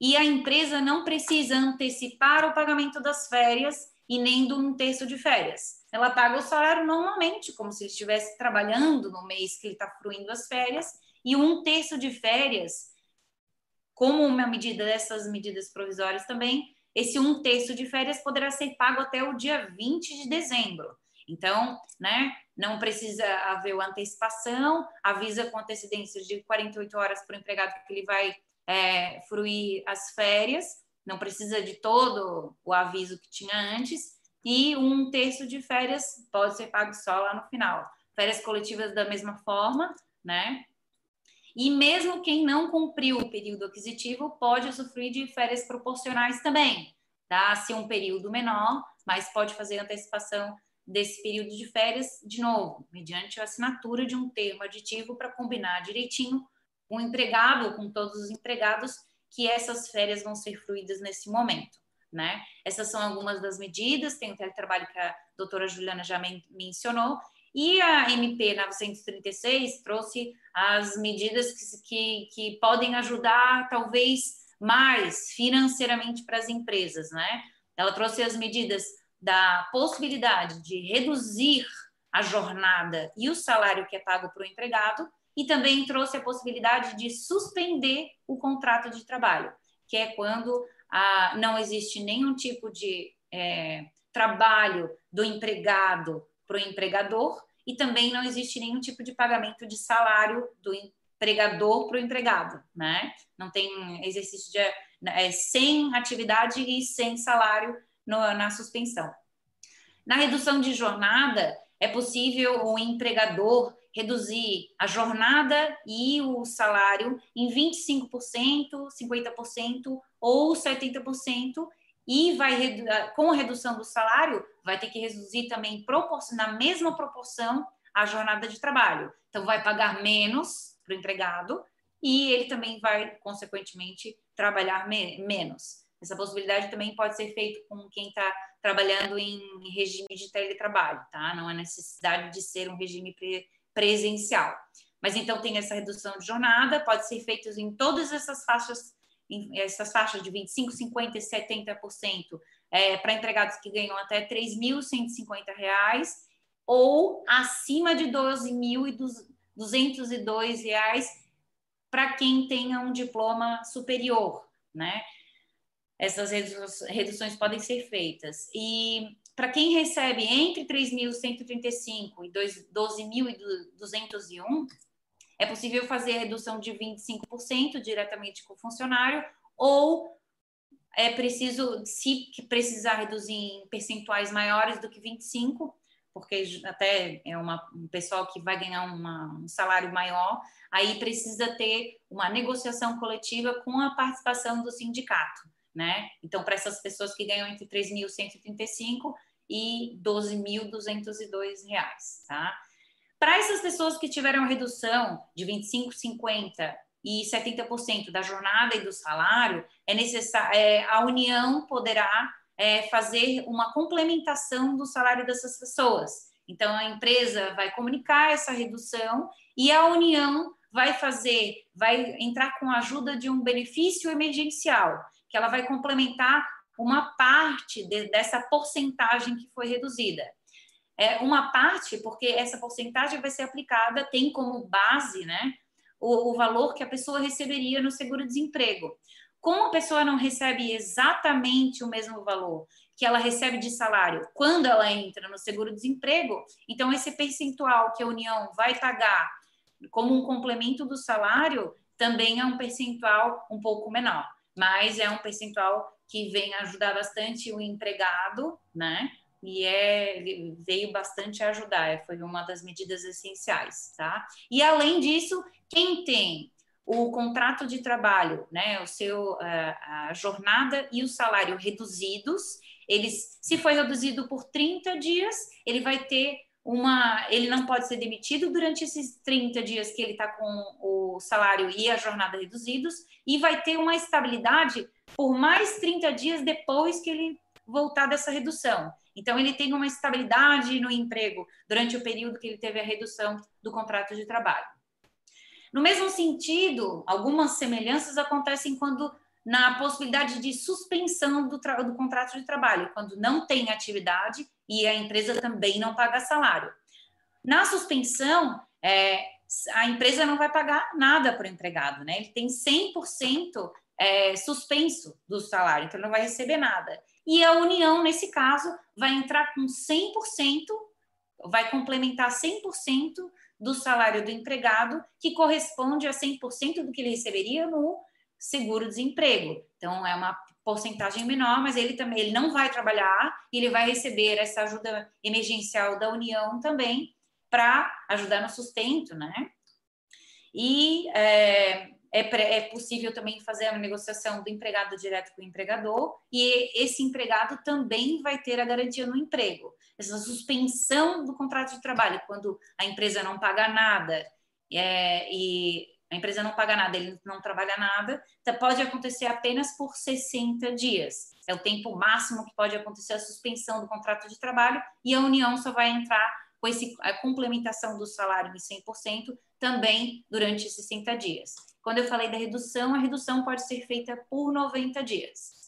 E a empresa não precisa antecipar o pagamento das férias e nem de um terço de férias. Ela paga o salário normalmente, como se ele estivesse trabalhando no mês que ele está fruindo as férias, e um terço de férias, como uma medida dessas medidas provisórias também, esse um terço de férias poderá ser pago até o dia 20 de dezembro. Então, né, não precisa haver antecipação, avisa com antecedência de 48 horas para o empregado que ele vai é, fruir as férias, não precisa de todo o aviso que tinha antes, e um terço de férias pode ser pago só lá no final. Férias coletivas da mesma forma, né? E mesmo quem não cumpriu o período aquisitivo pode usufruir de férias proporcionais também. Dá-se um período menor, mas pode fazer antecipação desse período de férias de novo, mediante a assinatura de um termo aditivo para combinar direitinho o empregado, com todos os empregados, que essas férias vão ser fruídas nesse momento. Né? Essas são algumas das medidas, tem o teletrabalho que a doutora Juliana já men mencionou, e a MP 936 trouxe as medidas que, que, que podem ajudar, talvez, mais financeiramente para as empresas, né? Ela trouxe as medidas da possibilidade de reduzir a jornada e o salário que é pago para o empregado, e também trouxe a possibilidade de suspender o contrato de trabalho, que é quando ah, não existe nenhum tipo de é, trabalho do empregado para o empregador e também não existe nenhum tipo de pagamento de salário do empregador para o empregado, né? Não tem exercício de é, sem atividade e sem salário no, na suspensão. Na redução de jornada, é possível o empregador reduzir a jornada e o salário em 25%, 50% ou 70%, e vai com a redução do salário, vai ter que reduzir também na mesma proporção a jornada de trabalho. Então, vai pagar menos para o empregado e ele também vai, consequentemente, trabalhar me menos. Essa possibilidade também pode ser feita com quem está trabalhando em regime de teletrabalho, tá? Não há necessidade de ser um regime pre presencial. Mas então tem essa redução de jornada, pode ser feita em todas essas faixas, essas faixas de 25, 50 e 70% é, para empregados que ganham até R$ 3.150 ou acima de R$ 12.202 para quem tenha um diploma superior, né? Essas reduções podem ser feitas. E para quem recebe entre 3.135 e 12.201, é possível fazer a redução de 25% diretamente com o funcionário, ou é preciso, se precisar reduzir em percentuais maiores do que 25, porque até é uma, um pessoal que vai ganhar uma, um salário maior, aí precisa ter uma negociação coletiva com a participação do sindicato né? Então, para essas pessoas que ganham entre 3.135 e 12.202 reais, tá? Para essas pessoas que tiveram redução de 25, 50 e 70% da jornada e do salário, é necessário, é, a União poderá é, fazer uma complementação do salário dessas pessoas. Então, a empresa vai comunicar essa redução e a União vai fazer, vai entrar com a ajuda de um benefício emergencial que ela vai complementar uma parte de, dessa porcentagem que foi reduzida. É uma parte, porque essa porcentagem vai ser aplicada, tem como base né, o, o valor que a pessoa receberia no seguro-desemprego. Como a pessoa não recebe exatamente o mesmo valor que ela recebe de salário quando ela entra no seguro-desemprego, então esse percentual que a União vai pagar como um complemento do salário também é um percentual um pouco menor mas é um percentual que vem ajudar bastante o empregado, né? E é, veio bastante ajudar, foi uma das medidas essenciais, tá? E além disso, quem tem o contrato de trabalho, né, o seu a, a jornada e o salário reduzidos, eles, se foi reduzido por 30 dias, ele vai ter uma, ele não pode ser demitido durante esses 30 dias que ele está com o salário e a jornada reduzidos, e vai ter uma estabilidade por mais 30 dias depois que ele voltar dessa redução. Então, ele tem uma estabilidade no emprego durante o período que ele teve a redução do contrato de trabalho. No mesmo sentido, algumas semelhanças acontecem quando na possibilidade de suspensão do, do contrato de trabalho, quando não tem atividade e a empresa também não paga salário. Na suspensão, é, a empresa não vai pagar nada para o empregado, né? Ele tem 100% é, suspenso do salário, então não vai receber nada. E a União, nesse caso, vai entrar com 100%, vai complementar 100% do salário do empregado, que corresponde a 100% do que ele receberia no seguro-desemprego. Então, é uma porcentagem menor, mas ele também ele não vai trabalhar e ele vai receber essa ajuda emergencial da União também para ajudar no sustento, né? E é, é, é, possível também fazer a negociação do empregado direto com o empregador, e esse empregado também vai ter a garantia no emprego. Essa suspensão do contrato de trabalho, quando a empresa não paga nada é, e a empresa não paga nada, ele não trabalha nada, então pode acontecer apenas por 60 dias. É o tempo máximo que pode acontecer a suspensão do contrato de trabalho, e a União só vai entrar com esse, a complementação do salário em 100% também durante 60 dias. Quando eu falei da redução, a redução pode ser feita por 90 dias.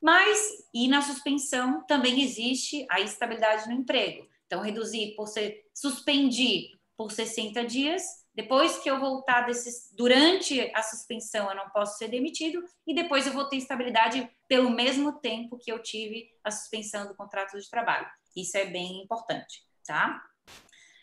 Mas, e na suspensão, também existe a estabilidade no emprego. Então, reduzir por ser, suspendir por 60 dias, depois que eu voltar durante a suspensão, eu não posso ser demitido, e depois eu vou ter estabilidade pelo mesmo tempo que eu tive a suspensão do contrato de trabalho. Isso é bem importante, tá?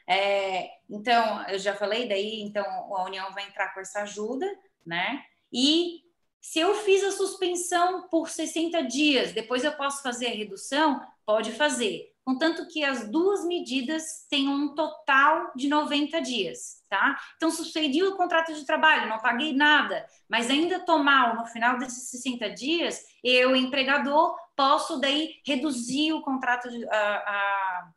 É, então, eu já falei, daí, então, a União vai entrar com essa ajuda, né? E se eu fiz a suspensão por 60 dias, depois eu posso fazer a redução? Pode fazer, contanto que as duas medidas tenham um total de 90 dias, tá? Então, suspendi o contrato de trabalho, não paguei nada, mas ainda tomar no final desses 60 dias, eu, empregador, posso daí reduzir o contrato de, a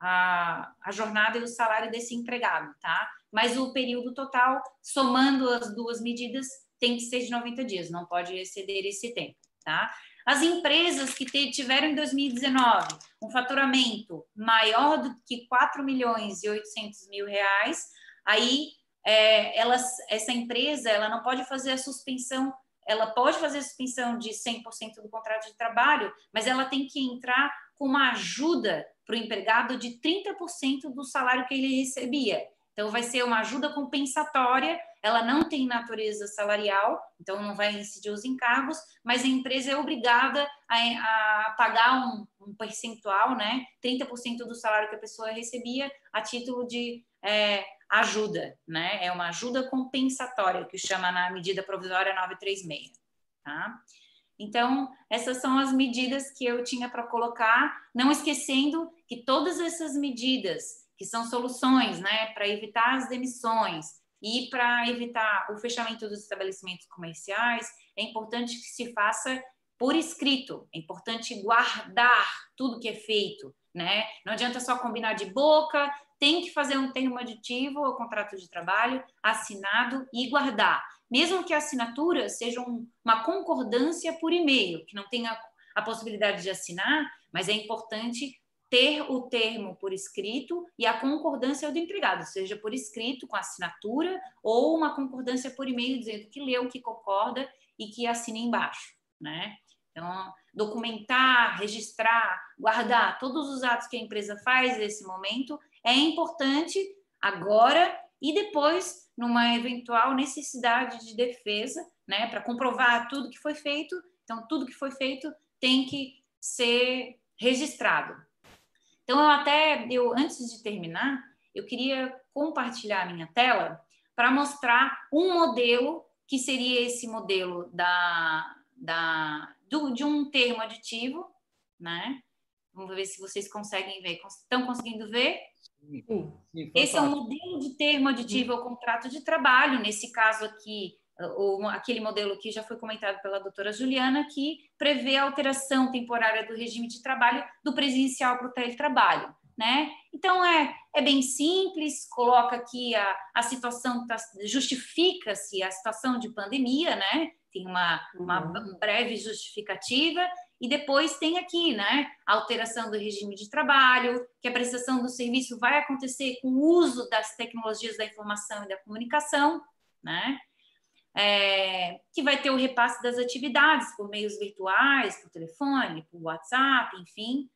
a, a jornada e o salário desse empregado, tá? Mas o período total, somando as duas medidas, tem que ser de 90 dias, não pode exceder esse tempo, tá? As empresas que tiveram em 2019 um faturamento maior do que 4 milhões e 800 mil reais, aí é, elas, essa empresa ela não pode fazer a suspensão, ela pode fazer a suspensão de 100% do contrato de trabalho, mas ela tem que entrar com uma ajuda para o empregado de 30% do salário que ele recebia. Então, vai ser uma ajuda compensatória, ela não tem natureza salarial, então não vai incidir os encargos, mas a empresa é obrigada a, a pagar um, um, percentual, né, 30% do salário que a pessoa recebia a título de é, ajuda, né, é uma ajuda compensatória, que chama na medida provisória 936, tá? Então, essas são as medidas que eu tinha para colocar, não esquecendo que todas essas medidas, que são soluções né, para evitar as demissões e para evitar o fechamento dos estabelecimentos comerciais, é importante que se faça por escrito, é importante guardar tudo que é feito, né? Não adianta só combinar de boca, tem que fazer um termo aditivo ao contrato de trabalho assinado e guardar mesmo que a assinatura seja um, uma concordância por e-mail, que não tenha a possibilidade de assinar, mas é importante ter o termo por escrito e a concordância do empregado, seja por escrito, com assinatura, ou uma concordância por e-mail dizendo que leu, que concorda e que assina embaixo, né? Então, documentar, registrar, guardar todos os atos que a empresa faz nesse momento é importante agora e depois numa eventual necessidade de defesa, né, para comprovar tudo que foi feito. Então, tudo que foi feito tem que ser registrado. Então, eu até, eu, antes de terminar, eu queria compartilhar a minha tela para mostrar um modelo que seria esse modelo da, da, do, de um termo aditivo, né? Vamos ver se vocês conseguem ver. Estão conseguindo ver? Sim. Esse é um modelo de termo aditivo ao contrato de trabalho, nesse caso aqui, o, aquele modelo que já foi comentado pela doutora Juliana, que prevê a alteração temporária do regime de trabalho do presencial para o teletrabalho. Né? Então é, é bem simples, coloca aqui a, a situação, tá, justifica-se a situação de pandemia, né? Tem uma, uma uhum. breve justificativa, e depois tem aqui, né, a alteração do regime de trabalho, que a prestação do serviço vai acontecer com o uso das tecnologias da informação e da comunicação, né, é, que vai ter o repasse das atividades por meios virtuais, por telefone, por WhatsApp, enfim,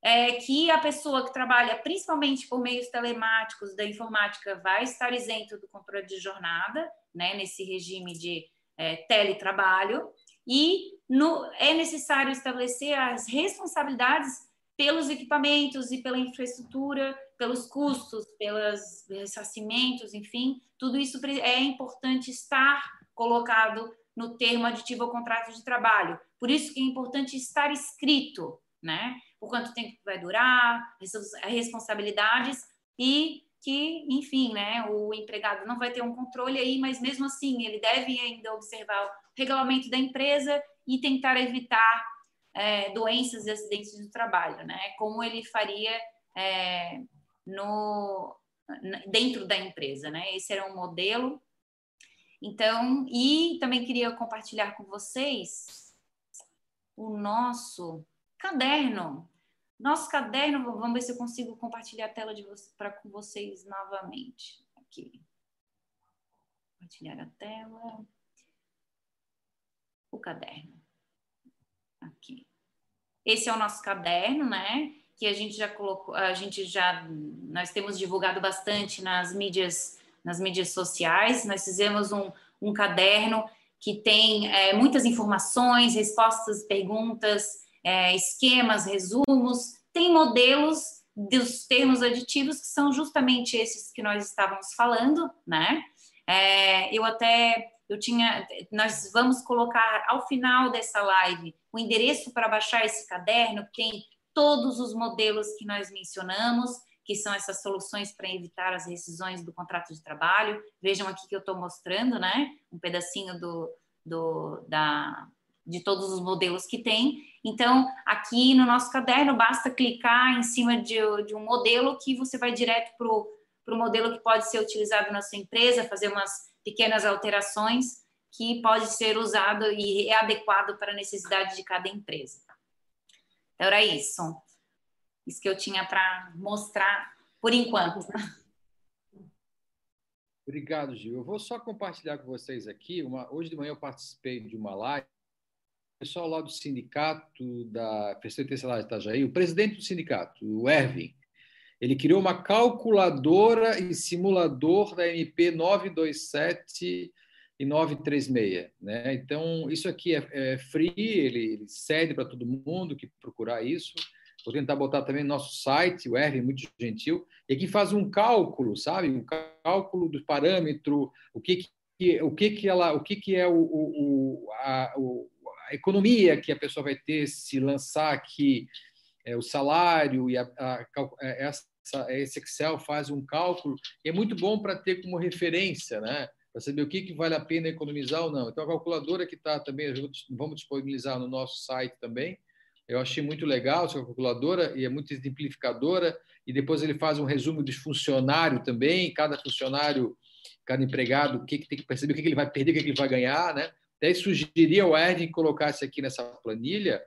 é, que a pessoa que trabalha principalmente por meios telemáticos da informática vai estar isento do controle de jornada, né, nesse regime de é, teletrabalho. E no, é necessário estabelecer as responsabilidades pelos equipamentos e pela infraestrutura, pelos custos, pelos ressarcimentos, enfim, tudo isso é importante estar colocado no termo aditivo ao contrato de trabalho. Por isso que é importante estar escrito, né? Por quanto tempo vai durar, responsabilidades e que, enfim, né, o empregado não vai ter um controle aí, mas mesmo assim ele deve ainda observar o regulamento da empresa e tentar evitar é, doenças e acidentes do trabalho, né? Como ele faria é, no dentro da empresa, né? Esse era um modelo. Então, e também queria compartilhar com vocês o nosso caderno. Nosso caderno, vamos ver se eu consigo compartilhar a tela de para com vocês novamente. Aqui. Compartilhar a tela. O caderno. Aqui. Esse é o nosso caderno, né? Que a gente já colocou, a gente já nós temos divulgado bastante nas mídias, nas mídias sociais. Nós fizemos um, um caderno que tem é, muitas informações, respostas, perguntas, é, esquemas, resumos, tem modelos dos termos aditivos que são justamente esses que nós estávamos falando, né? É, eu até eu tinha, nós vamos colocar ao final dessa live o endereço para baixar esse caderno, que tem todos os modelos que nós mencionamos, que são essas soluções para evitar as rescisões do contrato de trabalho. Vejam aqui que eu estou mostrando, né? Um pedacinho do, do, da, de todos os modelos que tem. Então, aqui no nosso caderno, basta clicar em cima de, de um modelo que você vai direto para o modelo que pode ser utilizado na sua empresa, fazer umas pequenas alterações que pode ser usado e adequado para a necessidade de cada empresa. Então, era isso. Isso que eu tinha para mostrar por enquanto. Obrigado, Gil. Eu vou só compartilhar com vocês aqui. Uma... Hoje de manhã eu participei de uma live. O pessoal lá do sindicato da Terceira Terceira de Itajaí, o presidente do sindicato, o Erwin, ele criou uma calculadora e simulador da MP 927 e 936. Né? Então, isso aqui é, é free, ele, ele cede para todo mundo que procurar isso. Vou tentar botar também no nosso site, o R, muito gentil. E aqui faz um cálculo, sabe? Um cálculo do parâmetro, o que, que, o que, que, ela, o que, que é o, o, a, o, a economia que a pessoa vai ter se lançar aqui é, o salário e a, a, a, essa esse Excel faz um cálculo é muito bom para ter como referência, né? Para saber o que, que vale a pena economizar ou não. Então, a calculadora que está também, vamos disponibilizar no nosso site também. Eu achei muito legal essa calculadora e é muito exemplificadora. E depois ele faz um resumo de funcionário também, cada funcionário, cada empregado, o que, que tem que perceber, o que, que ele vai perder, o que, que ele vai ganhar, né? Até sugeria ao Ed colocar isso aqui nessa planilha,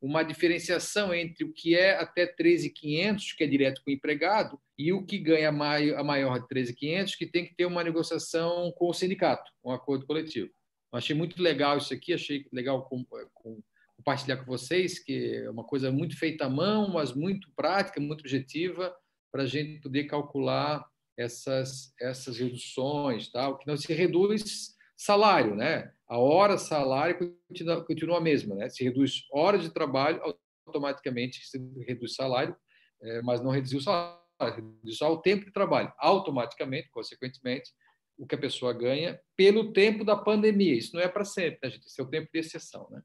uma diferenciação entre o que é até 13.500, que é direto com o empregado, e o que ganha a maior de 13.500, que tem que ter uma negociação com o sindicato, um acordo coletivo. Eu achei muito legal isso aqui, achei legal com, com, compartilhar com vocês, que é uma coisa muito feita à mão, mas muito prática, muito objetiva, para a gente poder calcular essas, essas reduções, tá? o que não se reduz salário, né? A hora salário continua, continua a mesma, né? Se reduz horas de trabalho, automaticamente se reduz salário, é, mas não reduziu o salário, reduz só o tempo de trabalho. Automaticamente, consequentemente, o que a pessoa ganha pelo tempo da pandemia. Isso não é para sempre, né, gente? É o tempo de exceção, né?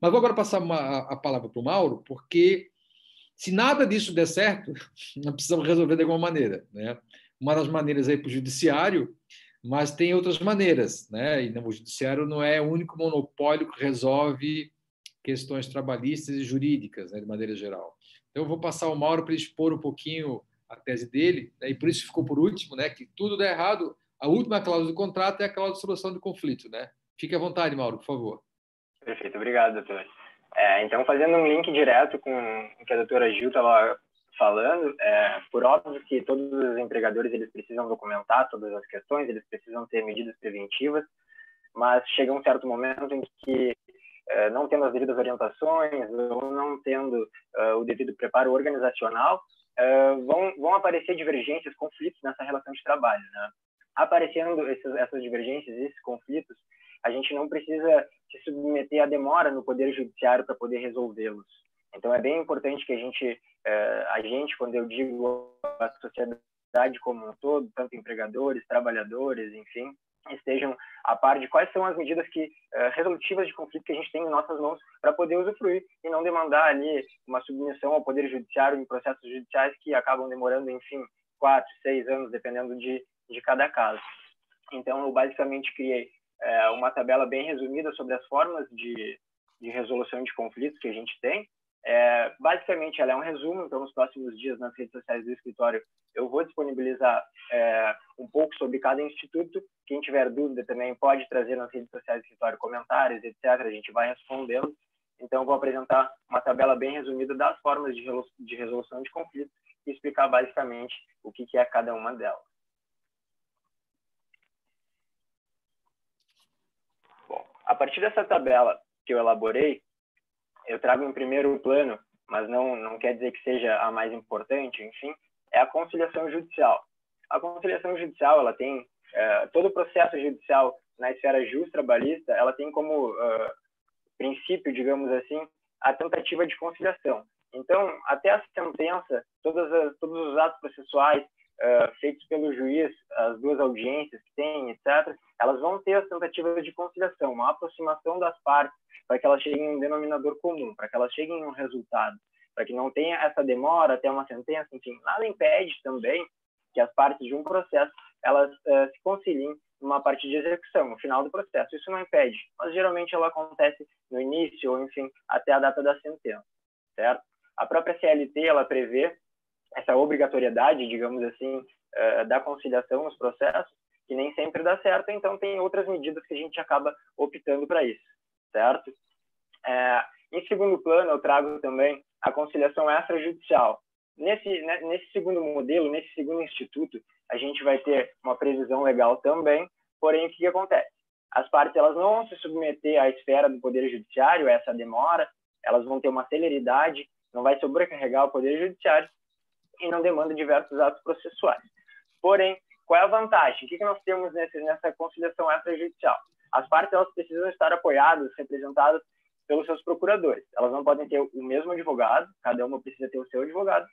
Mas vou agora passar uma, a palavra para o Mauro, porque se nada disso der certo, nós precisamos resolver de alguma maneira, né? Uma das maneiras aí para o judiciário mas tem outras maneiras, né? E o judiciário não é o único monopólio que resolve questões trabalhistas e jurídicas, né, de maneira geral. Então, eu vou passar o Mauro para expor um pouquinho a tese dele, né, e por isso ficou por último, né, que tudo dá errado. A última cláusula do contrato é a cláusula de solução do conflito, né? Fique à vontade, Mauro, por favor. Perfeito, obrigado, doutor. É, então, fazendo um link direto com o que a doutora Gil estava falando, é, por óbvio que todos os empregadores eles precisam documentar todas as questões, eles precisam ter medidas preventivas, mas chega um certo momento em que é, não tendo as devidas orientações ou não tendo é, o devido preparo organizacional, é, vão, vão aparecer divergências, conflitos nessa relação de trabalho. Né? Aparecendo essas divergências, esses conflitos, a gente não precisa se submeter à demora no poder judiciário para poder resolvê-los. Então é bem importante que a gente, eh, a gente, quando eu digo a sociedade como um todo, tanto empregadores, trabalhadores, enfim, estejam a par de quais são as medidas que uh, resolutivas de conflito que a gente tem em nossas mãos para poder usufruir e não demandar ali uma submissão ao poder judiciário em processos judiciais que acabam demorando, enfim, quatro, seis anos, dependendo de, de cada caso. Então, eu basicamente criei uh, uma tabela bem resumida sobre as formas de, de resolução de conflitos que a gente tem é, basicamente, ela é um resumo, então, nos próximos dias, nas redes sociais do escritório, eu vou disponibilizar é, um pouco sobre cada instituto. Quem tiver dúvida também pode trazer nas redes sociais do escritório comentários, etc. A gente vai respondendo. Então, vou apresentar uma tabela bem resumida das formas de, resolução de conflitos e explicar basicamente o que é cada uma delas. Bom, a partir dessa tabela que eu elaborei, eu trago em primeiro plano, mas não, não quer dizer que seja a mais importante, enfim, é a conciliação judicial. A conciliação judicial, ela tem, é, todo o processo judicial na esfera justa trabalhista, ela tem como uh, princípio, digamos assim, a tentativa de conciliação. Então, até a sentença, todas as, todos os atos processuais uh, feitos pelo juiz, as duas audiências que tem, etc., elas vão ter as tentativas de conciliação, uma aproximação das partes para que elas cheguem em um denominador comum, para que elas cheguem em um resultado, para que não tenha essa demora até uma sentença, enfim, nada impede também que as partes de um processo elas uh, se conciliem numa parte de execução, no final do processo. Isso não impede, mas geralmente ela acontece no início ou, enfim, até a data da sentença, certo? A própria CLT ela prevê essa obrigatoriedade, digamos assim, uh, da conciliação nos processos, que nem sempre dá certo, então tem outras medidas que a gente acaba optando para isso certo? É, em segundo plano, eu trago também a conciliação extrajudicial. Nesse, né, nesse segundo modelo, nesse segundo instituto, a gente vai ter uma previsão legal também, porém, o que, que acontece? As partes elas não vão se submeter à esfera do Poder Judiciário, essa demora, elas vão ter uma celeridade, não vai sobrecarregar o Poder Judiciário e não demanda diversos atos processuais. Porém, qual é a vantagem? O que, que nós temos nesse, nessa conciliação extrajudicial? as partes elas precisam estar apoiadas, representadas pelos seus procuradores. Elas não podem ter o mesmo advogado, cada uma precisa ter o seu advogado.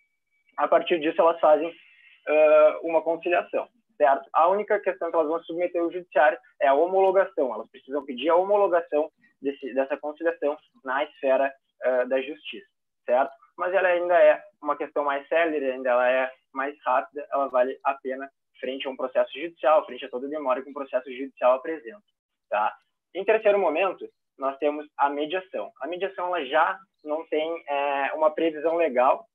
A partir disso, elas fazem uh, uma conciliação, certo? A única questão que elas vão submeter ao judiciário é a homologação. Elas precisam pedir a homologação desse, dessa conciliação na esfera uh, da justiça, certo? Mas ela ainda é uma questão mais célere, ainda ela é mais rápida, ela vale a pena frente a um processo judicial, frente a toda demora que um processo judicial apresenta. Tá? Em terceiro momento, nós temos a mediação. A mediação ela já não tem é, uma previsão legal,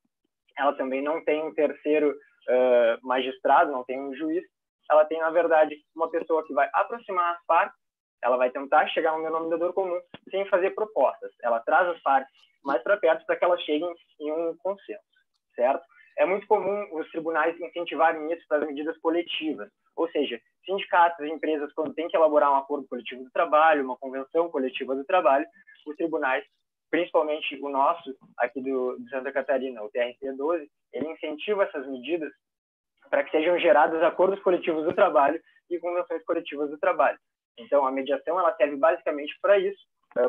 ela também não tem um terceiro uh, magistrado, não tem um juiz, ela tem, na verdade, uma pessoa que vai aproximar as partes, ela vai tentar chegar a um denominador comum sem fazer propostas. Ela traz as partes mais para perto para que elas cheguem em um consenso, certo? É muito comum os tribunais incentivarem isso para as medidas coletivas, ou seja, sindicatos e empresas, quando têm que elaborar um acordo coletivo do trabalho, uma convenção coletiva do trabalho, os tribunais, principalmente o nosso, aqui do, de Santa Catarina, o TRT-12, ele incentiva essas medidas para que sejam gerados acordos coletivos do trabalho e convenções coletivas do trabalho. Então, a mediação ela serve basicamente para isso,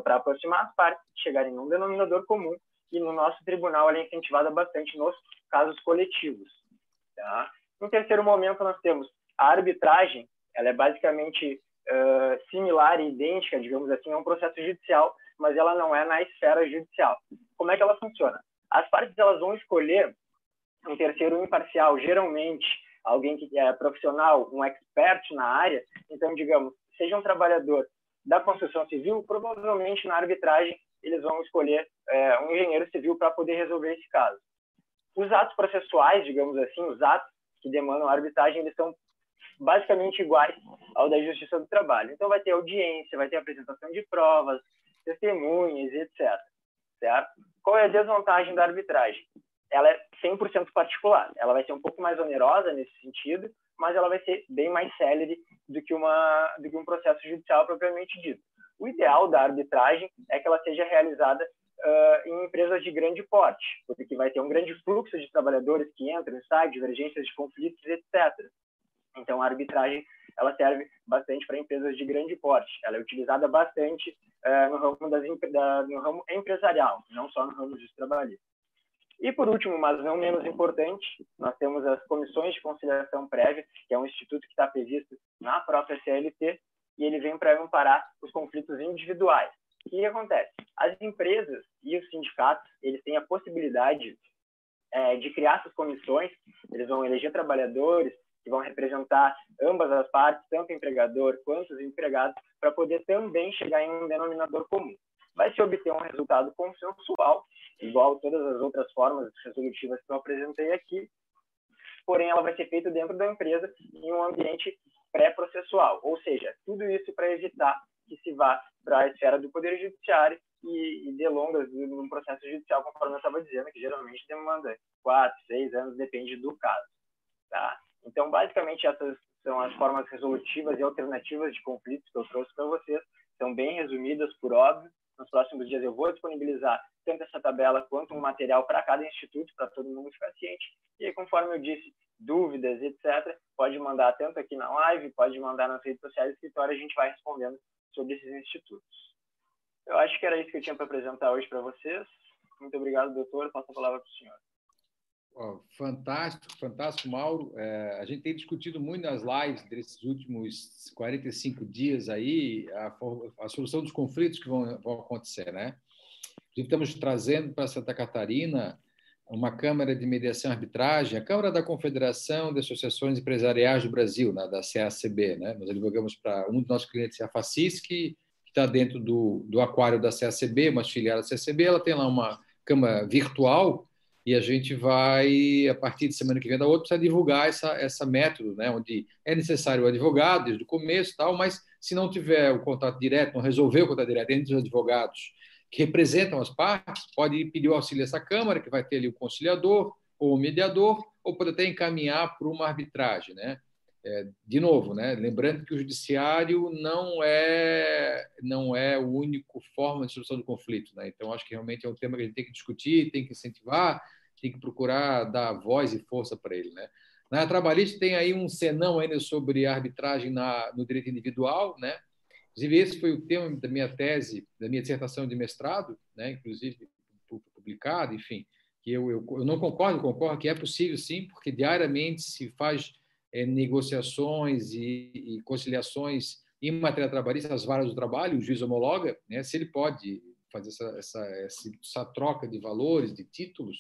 para aproximar as partes, chegarem num denominador comum, e no nosso tribunal ela é incentivada bastante nos casos coletivos. Tá? Em terceiro momento, nós temos a arbitragem, ela é basicamente uh, similar e idêntica, digamos assim, a um processo judicial, mas ela não é na esfera judicial. Como é que ela funciona? As partes elas vão escolher um terceiro imparcial, geralmente alguém que é profissional, um expert na área. Então, digamos, seja um trabalhador da construção civil, provavelmente na arbitragem eles vão escolher é, um engenheiro civil para poder resolver esse caso. Os atos processuais, digamos assim, os atos que demandam arbitragem, eles são basicamente iguais ao da Justiça do Trabalho. Então, vai ter audiência, vai ter apresentação de provas, testemunhas, etc. Certo? Qual é a desvantagem da arbitragem? Ela é 100% particular. Ela vai ser um pouco mais onerosa nesse sentido, mas ela vai ser bem mais célere do que, uma, do que um processo judicial propriamente dito. O ideal da arbitragem é que ela seja realizada uh, em empresas de grande porte, porque vai ter um grande fluxo de trabalhadores que entram, saem, divergências de conflitos, etc Então, a arbitragem ela serve bastante para empresas de grande porte. Ela é utilizada bastante uh, no, ramo das, da, no ramo empresarial, não só no ramo de trabalhista. E, por último, mas não menos importante, nós temos as comissões de conciliação prévia, que é um instituto que está previsto na própria CLT, e ele vem para amparar os conflitos individuais. O que acontece? As empresas e os sindicatos, eles têm a possibilidade é, de criar essas comissões, eles vão eleger trabalhadores que vão representar ambas as partes, tanto o empregador quanto os empregados, para poder também chegar em um denominador comum. Vai se obter um resultado consensual, igual todas as outras formas resolutivas que eu apresentei aqui, porém ela vai ser feita dentro da empresa em um ambiente pré-processual, ou seja, tudo isso para evitar que se vá para a esfera do Poder Judiciário e, e delongas num processo judicial, conforme eu estava dizendo, que geralmente demanda quatro, seis anos, depende do caso. Tá? Então, basicamente, essas são as formas resolutivas e alternativas de conflitos que eu trouxe para vocês. São bem resumidas, por óbvio. Nos próximos dias eu vou disponibilizar tanto essa tabela quanto um material para cada instituto, para todo mundo ficar ciente. E aí, conforme eu disse, dúvidas, etc., pode mandar tanto aqui na live, pode mandar nas redes sociais escritório, a gente vai respondendo sobre esses institutos. Eu acho que era isso que eu tinha para apresentar hoje para vocês. Muito obrigado, doutor. Passo a palavra para o senhor. Oh, fantástico, fantástico, Mauro. É, a gente tem discutido muito nas lives desses últimos 45 dias aí a, a solução dos conflitos que vão, vão acontecer, né? Estamos trazendo para Santa Catarina uma Câmara de Mediação e Arbitragem, a Câmara da Confederação de Associações Empresariais do Brasil, né, da CACB. Né? Nós advogamos para um dos nossos clientes, é a Facisc, que está dentro do, do aquário da CACB, uma filial da CACB. Ela tem lá uma Câmara virtual e a gente vai, a partir de semana que vem da outra, divulgar essa, essa método, né, onde é necessário o advogado desde o começo tal, mas se não tiver o contato direto, não resolver o contato direto entre os advogados que representam as partes, pode pedir o auxílio dessa Câmara, que vai ter ali o conciliador ou o mediador, ou pode até encaminhar para uma arbitragem. Né? É, de novo, né? lembrando que o judiciário não é, não é o único forma de solução do conflito. Né? Então, acho que realmente é um tema que a gente tem que discutir, tem que incentivar, tem que procurar dar voz e força para ele. Né? Na trabalhista tem aí um senão ainda sobre arbitragem na, no direito individual, né? Inclusive, esse foi o tema da minha tese, da minha dissertação de mestrado, né? inclusive publicado, enfim, que eu, eu, eu não concordo, concordo que é possível sim, porque diariamente se faz é, negociações e, e, conciliações em matéria trabalhista, as varas do trabalho, o juiz homologa, né? se ele pode fazer essa, essa, essa, troca de valores, de títulos,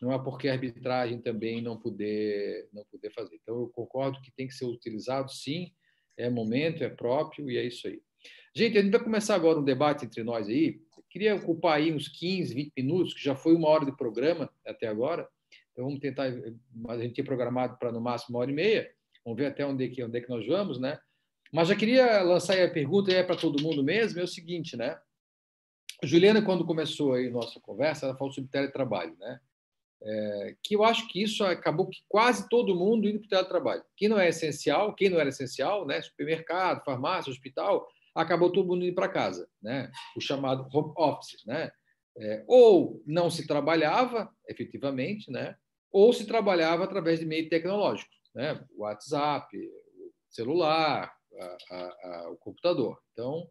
não é porque a arbitragem também não poder, não poder fazer. Então, eu concordo que tem que ser utilizado, sim, é momento, é próprio, e é isso aí. Gente, a gente vai começar agora um debate entre nós aí. queria ocupar aí uns 15, 20 minutos, que já foi uma hora de programa até agora. Então vamos tentar, mas a gente tinha programado para no máximo uma hora e meia. Vamos ver até onde é que, onde é que nós vamos, né? Mas já queria lançar aí a pergunta, e é para todo mundo mesmo, é o seguinte, né? Juliana, quando começou aí a nossa conversa, ela falou sobre teletrabalho, né? É, que eu acho que isso acabou que quase todo mundo indo para o teletrabalho. Quem não é essencial, quem não era essencial, né? Supermercado, farmácia, hospital, acabou todo mundo indo para casa, né? o chamado home office. Né? É, ou não se trabalhava efetivamente, né? ou se trabalhava através de meio tecnológico, né? o WhatsApp, celular, a, a, a, o computador. Então,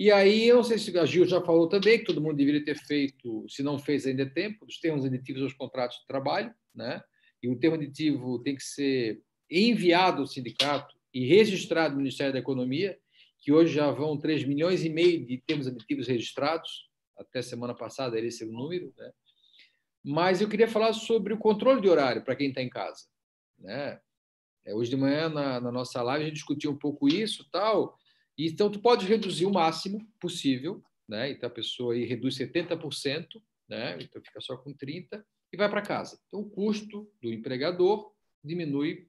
e aí, eu não sei se a Gil já falou também, que todo mundo deveria ter feito, se não fez ainda é tempo, os termos aditivos aos contratos de trabalho, né? e o termo aditivo tem que ser enviado ao sindicato e registrado no Ministério da Economia, que hoje já vão 3 milhões e meio de termos aditivos registrados, até semana passada era esse o número, né? Mas eu queria falar sobre o controle de horário para quem está em casa, né? É, hoje de manhã na, na, nossa live a gente discutiu um pouco isso, tal. Então tu pode reduzir o máximo possível, né? Então a pessoa aí reduz 70%, né? Então fica só com 30 e vai para casa. Então o custo do empregador diminui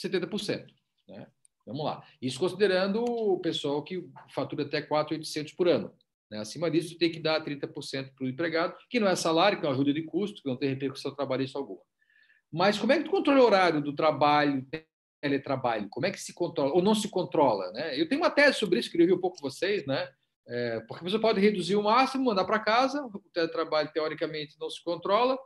70%, né? Vamos lá. Isso considerando o pessoal que fatura até 4.800 por ano. Né? Acima disso, tem que dar 30% para o empregado, que não é salário, que é uma ajuda de custo, que não tem repercussão trabalhista alguma. Mas como é que tu controla o horário do trabalho, teletrabalho? Como é que se controla? Ou não se controla? Né? Eu tenho uma tese sobre isso que eu vi um pouco com vocês, né? É, porque você pode reduzir o máximo, mandar para casa, o teletrabalho, teoricamente, não se controla,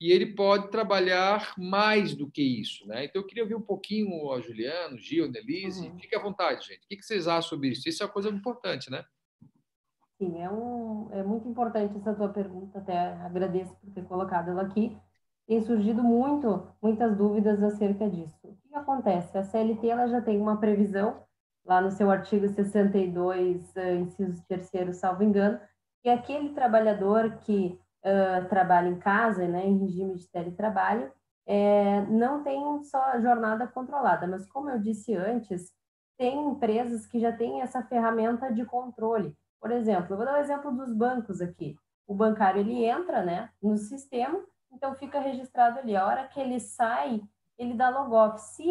e ele pode trabalhar mais do que isso. Né? Então, eu queria ouvir um pouquinho a Juliano, Gil, Nelise. Uhum. Fique à vontade, gente. O que vocês acham sobre isso? Isso é uma coisa importante, né? Sim, é, um, é muito importante essa tua pergunta, até agradeço por ter colocado ela aqui. Tem surgido muito, muitas dúvidas acerca disso. O que acontece? A CLT ela já tem uma previsão, lá no seu artigo 62, eh, inciso 3 salvo engano, que aquele trabalhador que uh, trabalha em casa, né, em regime de teletrabalho, é, não tem só jornada controlada, mas como eu disse antes, tem empresas que já têm essa ferramenta de controle. Por exemplo, eu vou dar o um exemplo dos bancos aqui. O bancário ele entra, né, no sistema, então fica registrado ali. A hora que ele sai, ele dá logoff. Se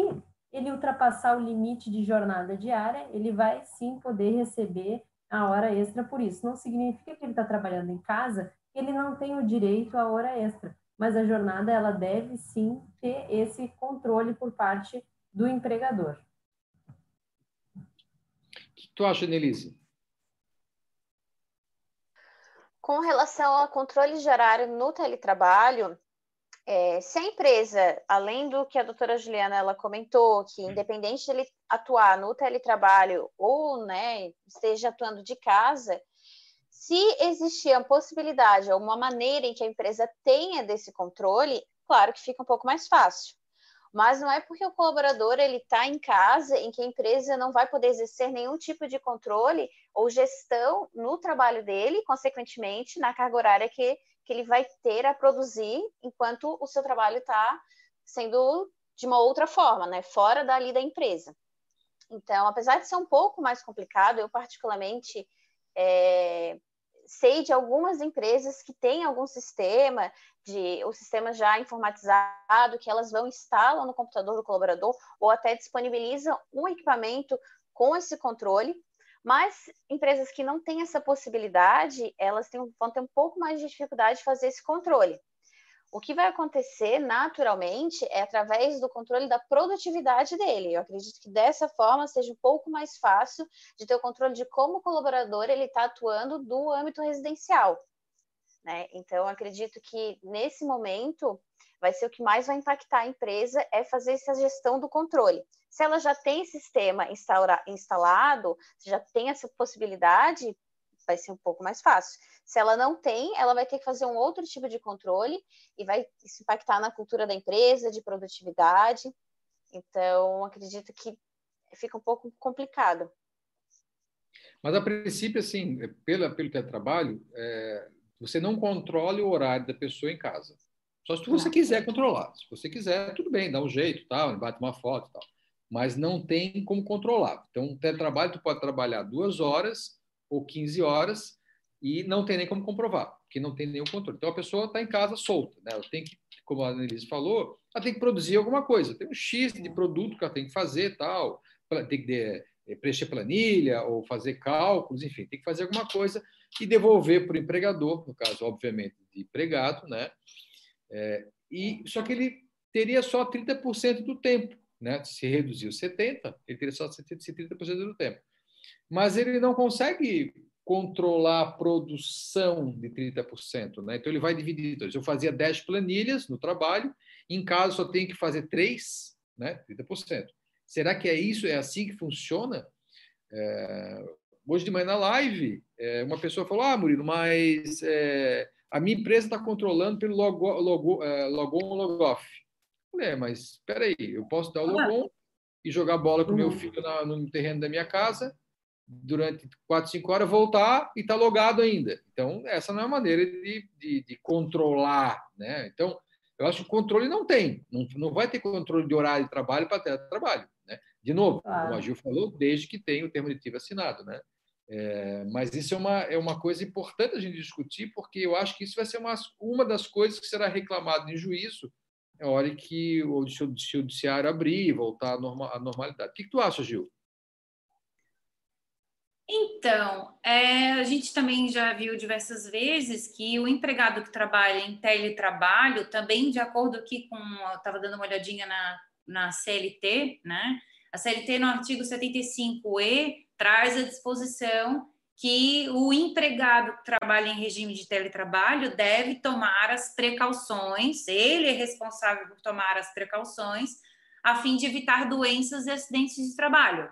ele ultrapassar o limite de jornada diária, ele vai sim poder receber a hora extra por isso. Não significa que ele está trabalhando em casa, ele não tem o direito à hora extra, mas a jornada ela deve sim ter esse controle por parte do empregador. O que tu acha, Nelise? Com relação ao controle de horário no teletrabalho, é, se a empresa, além do que a doutora Juliana ela comentou, que independente de ele atuar no teletrabalho ou né, esteja atuando de casa, se existir a possibilidade ou uma maneira em que a empresa tenha desse controle, claro que fica um pouco mais fácil. Mas não é porque o colaborador ele está em casa em que a empresa não vai poder exercer nenhum tipo de controle ou gestão no trabalho dele, consequentemente na carga horária que, que ele vai ter a produzir enquanto o seu trabalho está sendo de uma outra forma, né, fora dali da empresa. Então, apesar de ser um pouco mais complicado, eu particularmente é, sei de algumas empresas que têm algum sistema, de o sistema já informatizado, que elas vão instalam no computador do colaborador ou até disponibilizam um equipamento com esse controle. Mas empresas que não têm essa possibilidade, elas têm, vão ter um pouco mais de dificuldade de fazer esse controle. O que vai acontecer naturalmente é através do controle da produtividade dele. Eu acredito que dessa forma seja um pouco mais fácil de ter o controle de como o colaborador ele está atuando do âmbito residencial. Né? Então, acredito que nesse momento vai ser o que mais vai impactar a empresa é fazer essa gestão do controle. Se ela já tem sistema instalado, se já tem essa possibilidade, vai ser um pouco mais fácil. Se ela não tem, ela vai ter que fazer um outro tipo de controle e vai se impactar na cultura da empresa, de produtividade. Então, acredito que fica um pouco complicado. Mas, a princípio, assim, pela, pelo trabalho, é, você não controla o horário da pessoa em casa. Só se você quiser controlar. Se você quiser, tudo bem, dá um jeito, tal, bate uma foto tal. Mas não tem como controlar. Então, o teletrabalho, tu pode trabalhar duas horas ou 15 horas e não tem nem como comprovar, porque não tem nenhum controle. Então a pessoa está em casa solta, né? ela tem que, como a Annelise falou, ela tem que produzir alguma coisa, tem um X de produto que ela tem que fazer, tal, tem que é, preencher planilha ou fazer cálculos, enfim, tem que fazer alguma coisa e devolver para o empregador, no caso, obviamente, de empregado, né? É, e, só que ele teria só 30% do tempo, né? Se reduziu 70%, ele teria só 30% do tempo mas ele não consegue controlar a produção de 30%. Né? Então, ele vai dividir. Então, eu fazia 10 planilhas no trabalho, em casa só tenho que fazer 3, né? 30%. Será que é isso? É assim que funciona? É... Hoje de manhã na live, é, uma pessoa falou: Ah, Murilo, mas é, a minha empresa está controlando pelo logo, logo, é, logon logoff. Falei, é, mas espera aí, eu posso dar o logon e jogar bola com meu uhum. filho na, no terreno da minha casa durante 4, 5 horas, voltar e está logado ainda. Então, essa não é a maneira de, de, de, controlar. Né? Então, eu acho que o controle não tem. Não, não vai ter controle de horário de trabalho para ter trabalho. Né? De novo, claro. como a Gil falou, desde que tenha o termo de assinado. Né? É, mas isso é uma, é uma coisa importante a gente discutir, porque eu acho que isso vai ser uma, uma das coisas que será reclamado em juízo a hora que o judiciário abrir e voltar à, norma, à normalidade. O que, que tu acha, Gil? Então, é, a gente também já viu diversas vezes que o empregado que trabalha em teletrabalho, também de acordo aqui com, estava dando uma olhadinha na, na CLT, né? A CLT no artigo 75E traz a disposição que o empregado que trabalha em regime de teletrabalho deve tomar as precauções, ele é responsável por tomar as precauções a fim de evitar doenças e acidentes de trabalho.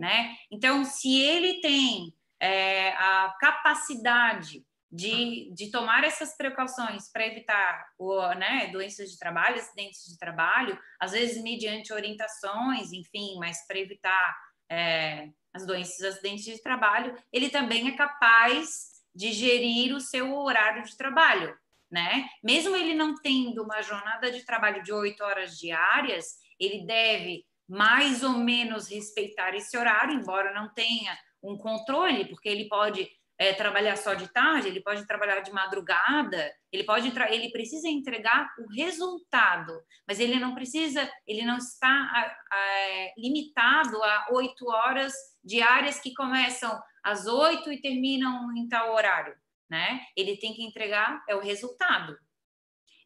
Né? Então, se ele tem é, a capacidade de, de tomar essas precauções para evitar o, né, doenças de trabalho, acidentes de trabalho, às vezes mediante orientações, enfim, mas para evitar é, as doenças, acidentes de trabalho, ele também é capaz de gerir o seu horário de trabalho, né? Mesmo ele não tendo uma jornada de trabalho de oito horas diárias, ele deve mais ou menos respeitar esse horário, embora não tenha um controle, porque ele pode é, trabalhar só de tarde, ele pode trabalhar de madrugada, ele pode ele precisa entregar o resultado, mas ele não precisa, ele não está a, a, limitado a oito horas diárias que começam às oito e terminam em tal horário, né? Ele tem que entregar é o resultado.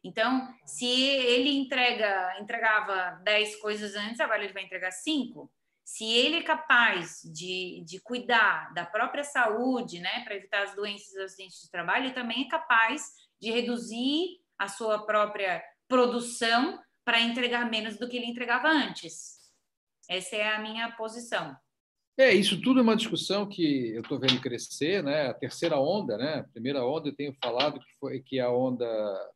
Então, se ele entrega entregava dez coisas antes, agora ele vai entregar cinco se ele é capaz de, de cuidar da própria saúde, né, para evitar as doenças e acidentes de trabalho, ele também é capaz de reduzir a sua própria produção para entregar menos do que ele entregava antes. Essa é a minha posição. É, isso tudo é uma discussão que eu estou vendo crescer, né? A terceira onda, né? A primeira onda eu tenho falado que foi que é a onda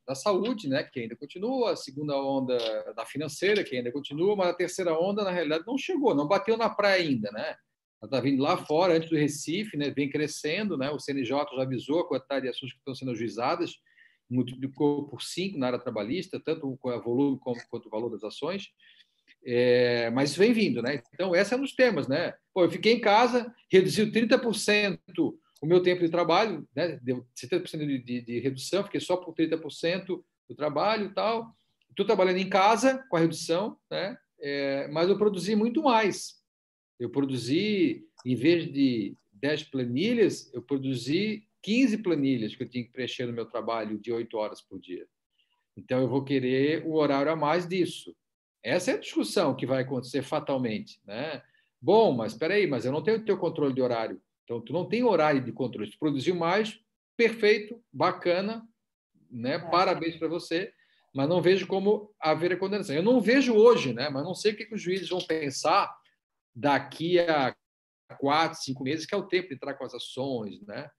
da saúde, né? Que ainda continua, a segunda onda da financeira, que ainda continua, mas a terceira onda na realidade não chegou, não bateu na praia ainda, né? Ela está vindo lá fora, antes do Recife, né? Vem crescendo, né? O CNJ já avisou a quantidade de ações que estão sendo ajuizadas, multiplicou por cinco na área trabalhista, tanto o volume quanto o valor das ações. É, mas vem vindo, né? Então, é um dos temas, né? Pô, eu fiquei em casa, reduziu 30% o meu tempo de trabalho, né? Deu 70% de, de, de redução, fiquei só por 30% do trabalho e tal. Estou trabalhando em casa com a redução, né? É, mas eu produzi muito mais. Eu produzi, em vez de 10 planilhas, eu produzi 15 planilhas que eu tinha que preencher no meu trabalho de 8 horas por dia. Então, eu vou querer o horário a mais disso. Essa é a discussão que vai acontecer fatalmente, né? Bom, mas espera aí, mas eu não tenho o teu controle de horário. Então, tu não tem horário de controle. Tu produziu mais, perfeito, bacana, né? É. Parabéns para você, mas não vejo como haver a condenação. Eu não vejo hoje, né? Mas não sei o que, que os juízes vão pensar daqui a quatro, cinco meses, que é o tempo de entrar com as ações, né?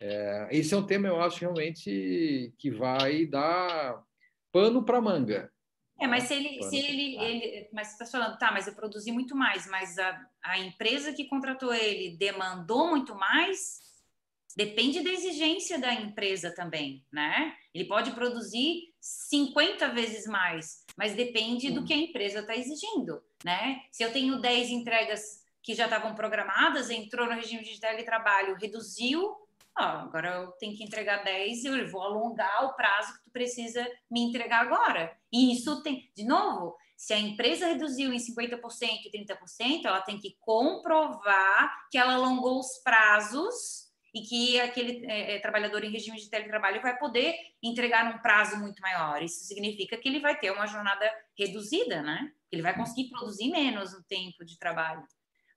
É, esse é um tema, eu acho, realmente que vai dar pano para manga. É, mas se ele, se ele, ele mas você está falando, tá, mas eu produzi muito mais, mas a, a empresa que contratou ele demandou muito mais, depende da exigência da empresa também, né? Ele pode produzir 50 vezes mais, mas depende do que a empresa está exigindo, né? Se eu tenho 10 entregas que já estavam programadas, entrou no regime de teletrabalho, reduziu, agora eu tenho que entregar 10 e eu vou alongar o prazo que tu precisa me entregar agora. E isso tem, de novo, se a empresa reduziu em 50% e 30%, ela tem que comprovar que ela alongou os prazos e que aquele é, é, trabalhador em regime de teletrabalho vai poder entregar num prazo muito maior. Isso significa que ele vai ter uma jornada reduzida, né? Ele vai conseguir produzir menos no tempo de trabalho.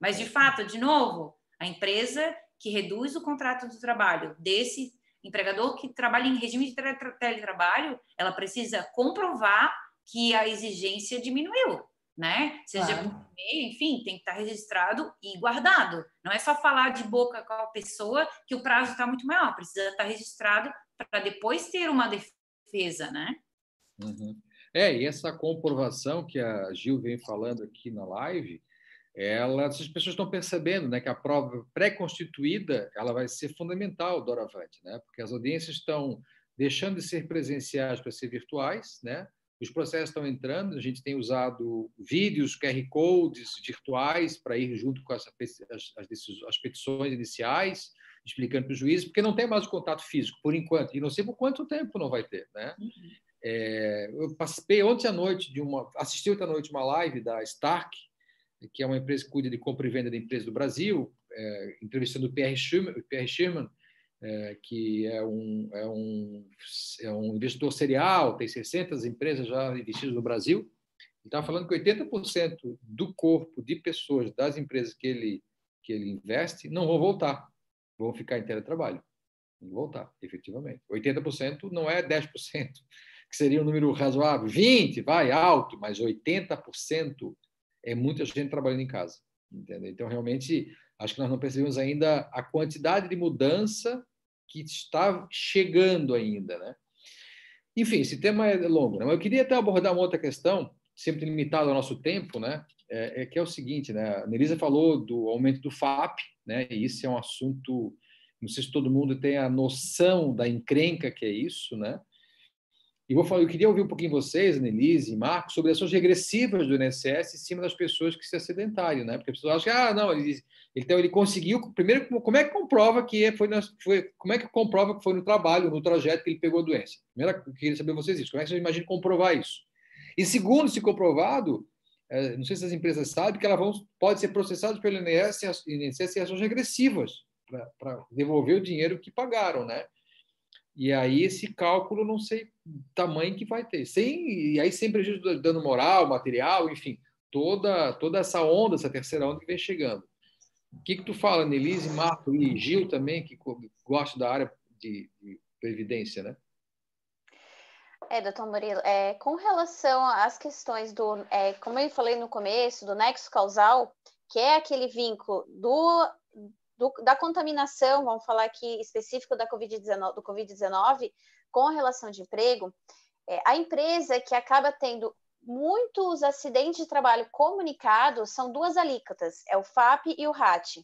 Mas, de fato, de novo, a empresa que reduz o contrato de trabalho desse empregador que trabalha em regime de teletrabalho, ela precisa comprovar que a exigência diminuiu, né? Seja claro. por meio, enfim, tem que estar registrado e guardado. Não é só falar de boca com a pessoa que o prazo está muito maior, precisa estar registrado para depois ter uma defesa, né? Uhum. É, e essa comprovação que a Gil vem falando aqui na live, ela, as pessoas estão percebendo né, que a prova pré-constituída ela vai ser fundamental doravante, né, porque as audiências estão deixando de ser presenciais para ser virtuais, né, os processos estão entrando, a gente tem usado vídeos, QR codes virtuais para ir junto com as, as, as, petições iniciais, explicando para o juiz, porque não tem mais o contato físico, por enquanto, e não sei por quanto tempo não vai ter. Né? Uhum. É, eu participei ontem à noite de uma, assisti ontem à noite uma live da Stark, que é uma empresa que cuida de compra e venda de empresas do Brasil, é, entrevistando o Pierre o Pierre é, que é um, é, um, é um investidor serial, tem 600 empresas já investidas no Brasil, e estava falando que 80% do corpo de pessoas das empresas que ele que ele investe não vão voltar, vão ficar em teletrabalho. Vão voltar, efetivamente. 80% não é 10%, que seria um número razoável. 20%, vai, alto, mas 80% é muita gente trabalhando em casa. Entendeu? Então, realmente, acho que nós não percebemos ainda a quantidade de mudança que está chegando ainda, né? Enfim, esse tema é longo, né? Mas eu queria até abordar uma outra questão, sempre limitado ao nosso tempo, né? É, é que é o seguinte, né? A Nelisa falou do aumento do FAP, né? E isso é um assunto, não sei se todo mundo tem a noção da encrenca que é isso, né? E vou falar, eu queria ouvir um pouquinho vocês, Annelise e Marcos, sobre ações regressivas do INSS em cima das pessoas que se acidentaram, né? Porque as pessoas acham que, ah, não, ele, então ele conseguiu. Primeiro, como é que comprova que foi, foi Como é que comprova que foi no trabalho, no trajeto que ele pegou a doença? Primeiro, eu queria saber vocês isso. Como é que vocês imaginam comprovar isso? E segundo, se comprovado, é, não sei se as empresas sabem que elas vão, podem ser processadas pelo INSS, INSS em ações regressivas para devolver o dinheiro que pagaram, né? E aí esse cálculo não sei tamanho que vai ter. Sem, e aí sem prejuízo do dano moral, material, enfim, toda toda essa onda, essa terceira onda que vem chegando. O que, que tu fala, Nelise, Marco e Gil também, que gosta da área de, de previdência, né? É, doutor Murilo, é, com relação às questões do, é, como eu falei no começo, do nexo causal, que é aquele vínculo do do, da contaminação, vamos falar aqui específico da COVID-19, do Covid-19, com relação de emprego, é, a empresa que acaba tendo muitos acidentes de trabalho comunicados são duas alíquotas, é o FAP e o RAT.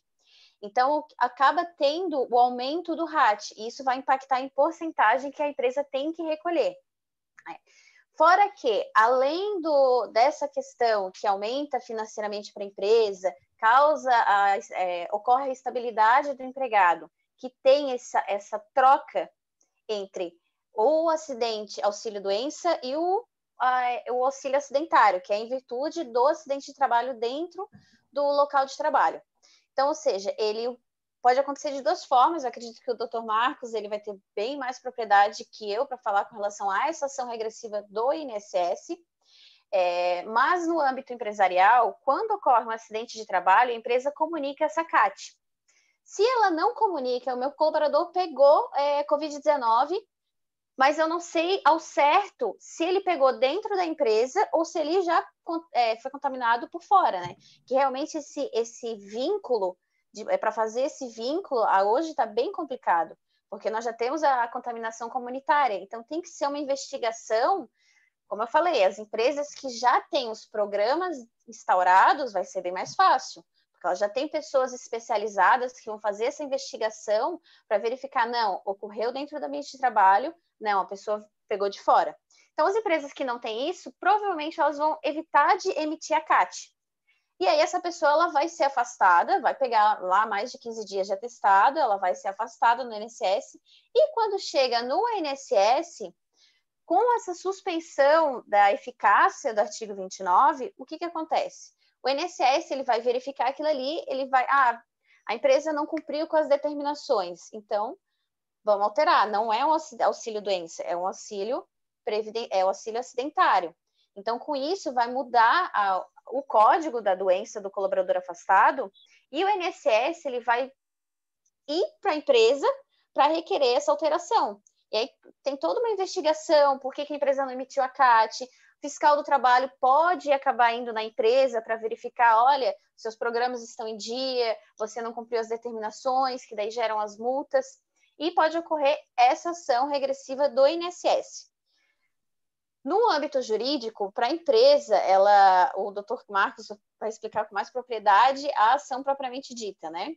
Então, acaba tendo o aumento do RAT, e isso vai impactar em porcentagem que a empresa tem que recolher. Fora que, além do, dessa questão que aumenta financeiramente para a empresa, causa a, é, ocorre a estabilidade do empregado, que tem essa, essa troca entre o acidente auxílio-doença e o, a, o auxílio acidentário, que é em virtude do acidente de trabalho dentro do local de trabalho. Então, ou seja, ele pode acontecer de duas formas. Eu acredito que o Dr. Marcos ele vai ter bem mais propriedade que eu para falar com relação a essa ação regressiva do INSS. É, mas no âmbito empresarial, quando ocorre um acidente de trabalho, a empresa comunica essa CAT. Se ela não comunica, o meu colaborador pegou é, Covid-19, mas eu não sei ao certo se ele pegou dentro da empresa ou se ele já é, foi contaminado por fora, né? Que realmente esse, esse vínculo, é para fazer esse vínculo, a hoje está bem complicado, porque nós já temos a contaminação comunitária, então tem que ser uma investigação como eu falei, as empresas que já têm os programas instaurados vai ser bem mais fácil, porque elas já têm pessoas especializadas que vão fazer essa investigação para verificar, não, ocorreu dentro do ambiente de trabalho, não, a pessoa pegou de fora. Então, as empresas que não têm isso, provavelmente elas vão evitar de emitir a CAT. E aí, essa pessoa ela vai ser afastada, vai pegar lá mais de 15 dias de atestado, ela vai ser afastada no INSS, e quando chega no INSS, com essa suspensão da eficácia do artigo 29, o que, que acontece? O INSS ele vai verificar aquilo ali, ele vai, ah, a empresa não cumpriu com as determinações, então vamos alterar. Não é um auxílio doença, é um auxílio é o auxílio acidentário. Então, com isso, vai mudar a, o código da doença do colaborador afastado e o INSS ele vai ir para a empresa para requerer essa alteração. E aí tem toda uma investigação, por que, que a empresa não emitiu a CAT, fiscal do trabalho pode acabar indo na empresa para verificar, olha, seus programas estão em dia, você não cumpriu as determinações, que daí geram as multas, e pode ocorrer essa ação regressiva do INSS. No âmbito jurídico, para a empresa, ela, o doutor Marcos vai explicar com mais propriedade a ação propriamente dita, né?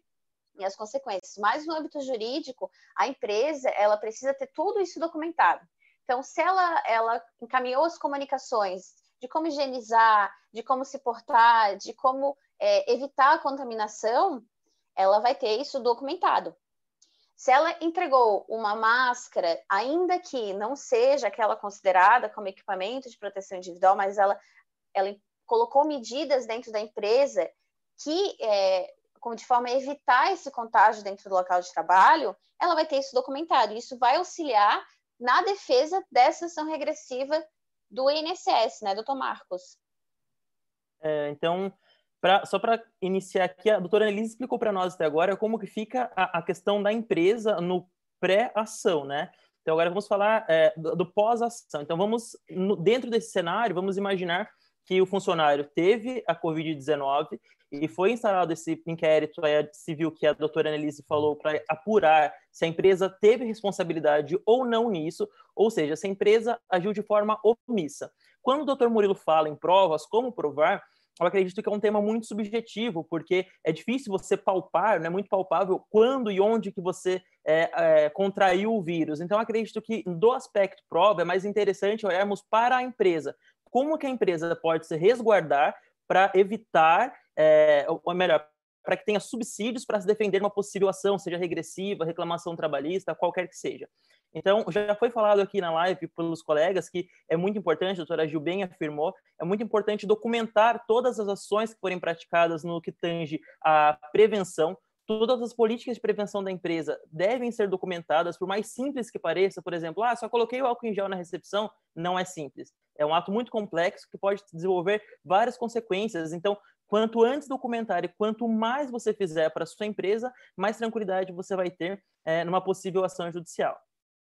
E as consequências. Mas no âmbito jurídico, a empresa ela precisa ter tudo isso documentado. Então, se ela, ela encaminhou as comunicações de como higienizar, de como se portar, de como é, evitar a contaminação, ela vai ter isso documentado. Se ela entregou uma máscara, ainda que não seja aquela considerada como equipamento de proteção individual, mas ela, ela colocou medidas dentro da empresa que é, de forma a evitar esse contágio dentro do local de trabalho, ela vai ter isso documentado. Isso vai auxiliar na defesa dessa ação regressiva do INSS, né, doutor Marcos? É, então, Pra, só para iniciar aqui, a doutora Elise explicou para nós até agora como que fica a, a questão da empresa no pré-ação, né? Então agora vamos falar é, do, do pós-ação. Então vamos, no, dentro desse cenário, vamos imaginar que o funcionário teve a Covid-19 e foi instalado esse inquérito civil que a doutora Annelise falou para apurar se a empresa teve responsabilidade ou não nisso, ou seja, se a empresa agiu de forma omissa. Quando o doutor Murilo fala em provas, como provar, eu acredito que é um tema muito subjetivo, porque é difícil você palpar, não é muito palpável quando e onde que você é, é, contraiu o vírus. Então, acredito que do aspecto prova é mais interessante olharmos para a empresa. Como que a empresa pode se resguardar para evitar, é, ou melhor, para que tenha subsídios para se defender de uma possível ação, seja regressiva, reclamação trabalhista, qualquer que seja. Então, já foi falado aqui na live pelos colegas que é muito importante, a doutora Gil bem afirmou, é muito importante documentar todas as ações que forem praticadas no que tange a prevenção. Todas as políticas de prevenção da empresa devem ser documentadas, por mais simples que pareça, por exemplo, ah, só coloquei o álcool em gel na recepção, não é simples. É um ato muito complexo que pode desenvolver várias consequências. Então, quanto antes documentar e quanto mais você fizer para sua empresa, mais tranquilidade você vai ter é, numa possível ação judicial.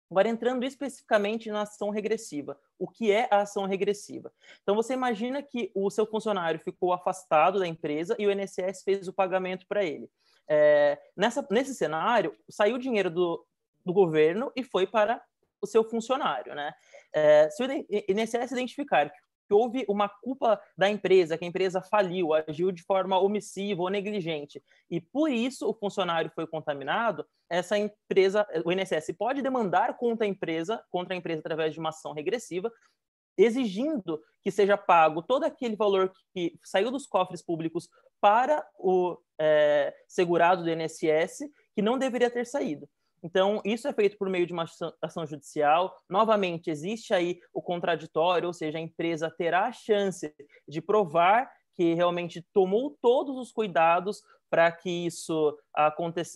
Agora, entrando especificamente na ação regressiva. O que é a ação regressiva? Então, você imagina que o seu funcionário ficou afastado da empresa e o INSS fez o pagamento para ele. É, nessa, nesse cenário, saiu o dinheiro do, do governo e foi para o seu funcionário. Né? É, se o INSS identificar que houve uma culpa da empresa, que a empresa faliu, agiu de forma omissiva ou negligente, e por isso o funcionário foi contaminado, essa empresa, o INSS pode demandar contra a empresa, contra a empresa através de uma ação regressiva, exigindo que seja pago todo aquele valor que saiu dos cofres públicos para o é, segurado do INSS, que não deveria ter saído. Então, isso é feito por meio de uma ação judicial. Novamente, existe aí o contraditório, ou seja, a empresa terá a chance de provar que realmente tomou todos os cuidados para que isso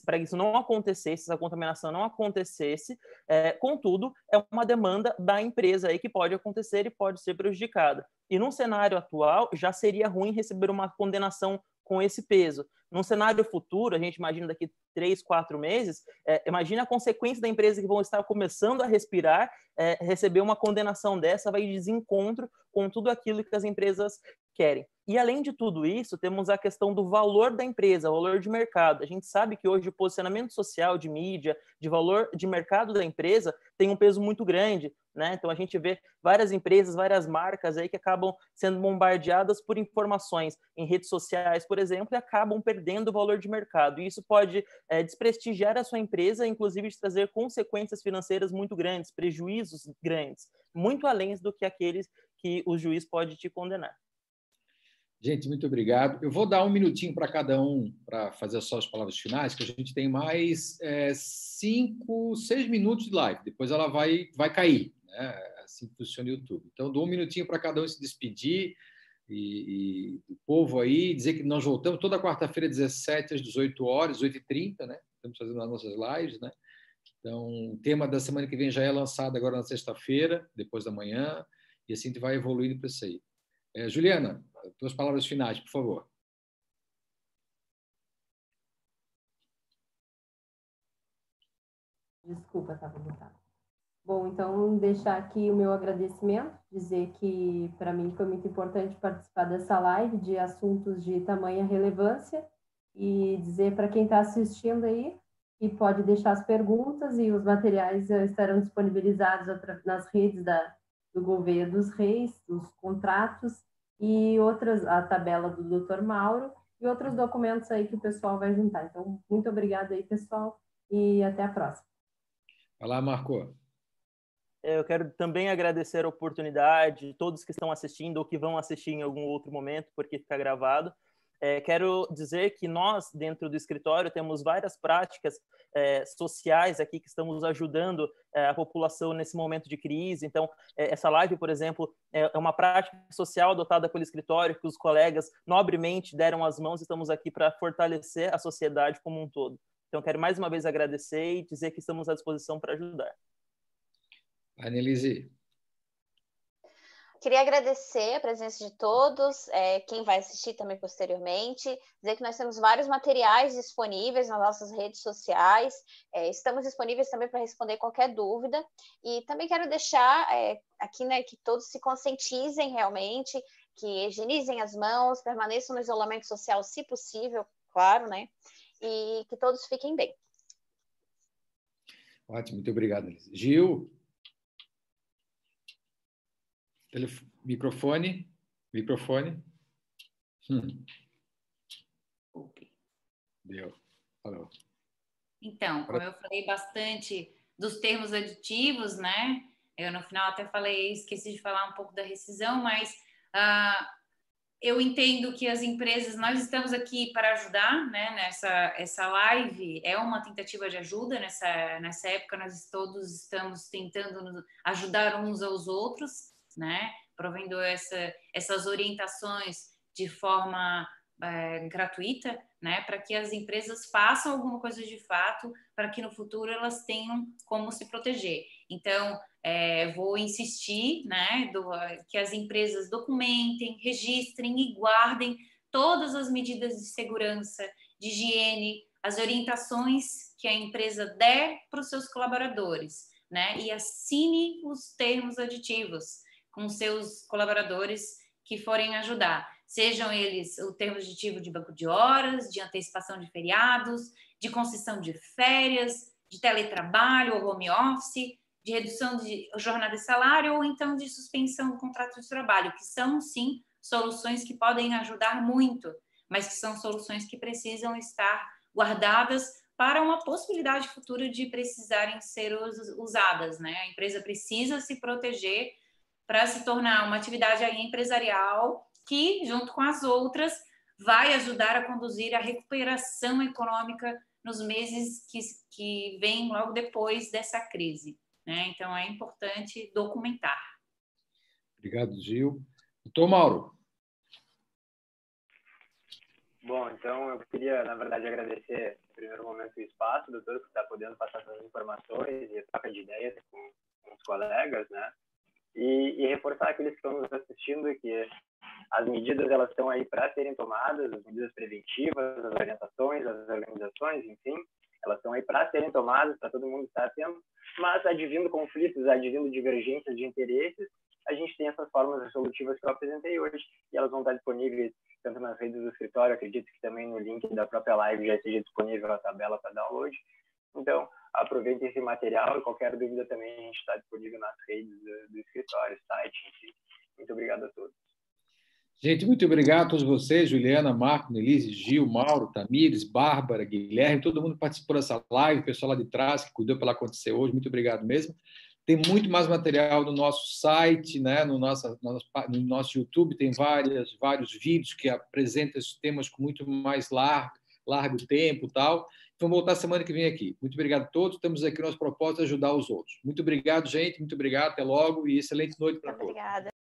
para que isso não acontecesse, essa contaminação não acontecesse. É, contudo, é uma demanda da empresa aí que pode acontecer e pode ser prejudicada. E num cenário atual, já seria ruim receber uma condenação com esse peso. Num cenário futuro, a gente imagina daqui três, quatro meses, é, imagina a consequência da empresa que vão estar começando a respirar, é, receber uma condenação dessa, vai de desencontro com tudo aquilo que as empresas querem. E além de tudo isso, temos a questão do valor da empresa, valor de mercado. A gente sabe que hoje o posicionamento social de mídia, de valor de mercado da empresa, tem um peso muito grande. Né? Então a gente vê várias empresas, várias marcas aí que acabam sendo bombardeadas por informações em redes sociais, por exemplo, e acabam perdendo o valor de mercado. E isso pode é, desprestigiar a sua empresa, inclusive de trazer consequências financeiras muito grandes, prejuízos grandes, muito além do que aqueles que o juiz pode te condenar. Gente, muito obrigado. Eu vou dar um minutinho para cada um para fazer só as palavras finais, que a gente tem mais é, cinco, seis minutos de live. Depois ela vai, vai cair, né? assim funciona o YouTube. Então, dou um minutinho para cada um se despedir e, e, do povo aí, dizer que nós voltamos toda quarta-feira, 17 às 18 horas, 8h30, né? Estamos fazendo as nossas lives, né? Então, o tema da semana que vem já é lançado agora na sexta-feira, depois da manhã, e assim a gente vai evoluindo para isso aí. É, Juliana, tuas palavras finais, por favor. Desculpa, estava mutado. Bom, então deixar aqui o meu agradecimento, dizer que para mim foi muito importante participar dessa live de assuntos de tamanha relevância e dizer para quem está assistindo aí que pode deixar as perguntas e os materiais estarão disponibilizados nas redes da, do governo dos reis, dos contratos e outras, a tabela do Dr. Mauro e outros documentos aí que o pessoal vai juntar. Então, muito obrigada aí, pessoal, e até a próxima. Vai lá, Marco. Eu quero também agradecer a oportunidade, todos que estão assistindo ou que vão assistir em algum outro momento, porque fica gravado. É, quero dizer que nós, dentro do escritório, temos várias práticas é, sociais aqui que estamos ajudando é, a população nesse momento de crise. Então, é, essa live, por exemplo, é, é uma prática social adotada pelo escritório, que os colegas nobremente deram as mãos. Estamos aqui para fortalecer a sociedade como um todo. Então, quero mais uma vez agradecer e dizer que estamos à disposição para ajudar. Annelise. Queria agradecer a presença de todos, é, quem vai assistir também posteriormente, dizer que nós temos vários materiais disponíveis nas nossas redes sociais, é, estamos disponíveis também para responder qualquer dúvida, e também quero deixar é, aqui né, que todos se conscientizem realmente, que higienizem as mãos, permaneçam no isolamento social, se possível, claro, né? E que todos fiquem bem. Ótimo, muito obrigado, Gil. Telef... Microfone. Microfone. Hum. Deu. Falou. Então, como eu falei bastante dos termos aditivos, né? Eu no final até falei, esqueci de falar um pouco da rescisão, mas uh, eu entendo que as empresas, nós estamos aqui para ajudar, né? Nessa essa live é uma tentativa de ajuda nessa nessa época nós todos estamos tentando ajudar uns aos outros né? Provendo essa, essas orientações de forma é, gratuita, né? Para que as empresas façam alguma coisa de fato, para que no futuro elas tenham como se proteger. Então, é, vou insistir, né? Do, que as empresas documentem, registrem e guardem todas as medidas de segurança, de higiene, as orientações que a empresa der para os seus colaboradores, né? E assine os termos aditivos com seus colaboradores que forem ajudar, sejam eles o termo aditivo de banco de horas, de antecipação de feriados, de concessão de férias, de teletrabalho ou home office, de redução de jornada e salário ou então de suspensão do contrato de trabalho, que são sim soluções que podem ajudar muito, mas que são soluções que precisam estar guardadas para uma possibilidade futura de precisarem ser usadas, né? A empresa precisa se proteger para se tornar uma atividade empresarial que, junto com as outras, vai ajudar a conduzir a recuperação econômica nos meses que, que vêm logo depois dessa crise. Né? Então, é importante documentar. Obrigado, Gil. Doutor Mauro. Bom, então eu queria, na verdade, agradecer, no primeiro momento, o espaço, doutor, que está podendo passar essas informações e troca de ideias com, com os colegas, né? E, e reforçar aqueles que estão nos assistindo que as medidas elas estão aí para serem tomadas, as medidas preventivas, as orientações, as organizações, enfim, elas estão aí para serem tomadas, para todo mundo estar atento, mas advindo conflitos, advindo divergências de interesses, a gente tem essas formas resolutivas que eu apresentei hoje e elas vão estar disponíveis tanto nas redes do escritório, acredito que também no link da própria live já esteja disponível a tabela para download. Então, aproveitem esse material e qualquer dúvida também a gente está disponível nas redes do, do escritório, site, enfim. Muito obrigado a todos. Gente, muito obrigado a todos vocês, Juliana, Marco, Nelise, Gil, Mauro, Tamires, Bárbara, Guilherme, todo mundo que participou dessa live, o pessoal lá de trás que cuidou para acontecer hoje, muito obrigado mesmo. Tem muito mais material no nosso site, né? no, nosso, no nosso YouTube, tem várias, vários vídeos que apresentam esses temas com muito mais largo, largo tempo tal. Vamos voltar semana que vem aqui. Muito obrigado a todos. Estamos aqui nosso propósito ajudar os outros. Muito obrigado, gente. Muito obrigado. Até logo e excelente noite para todos. Obrigada.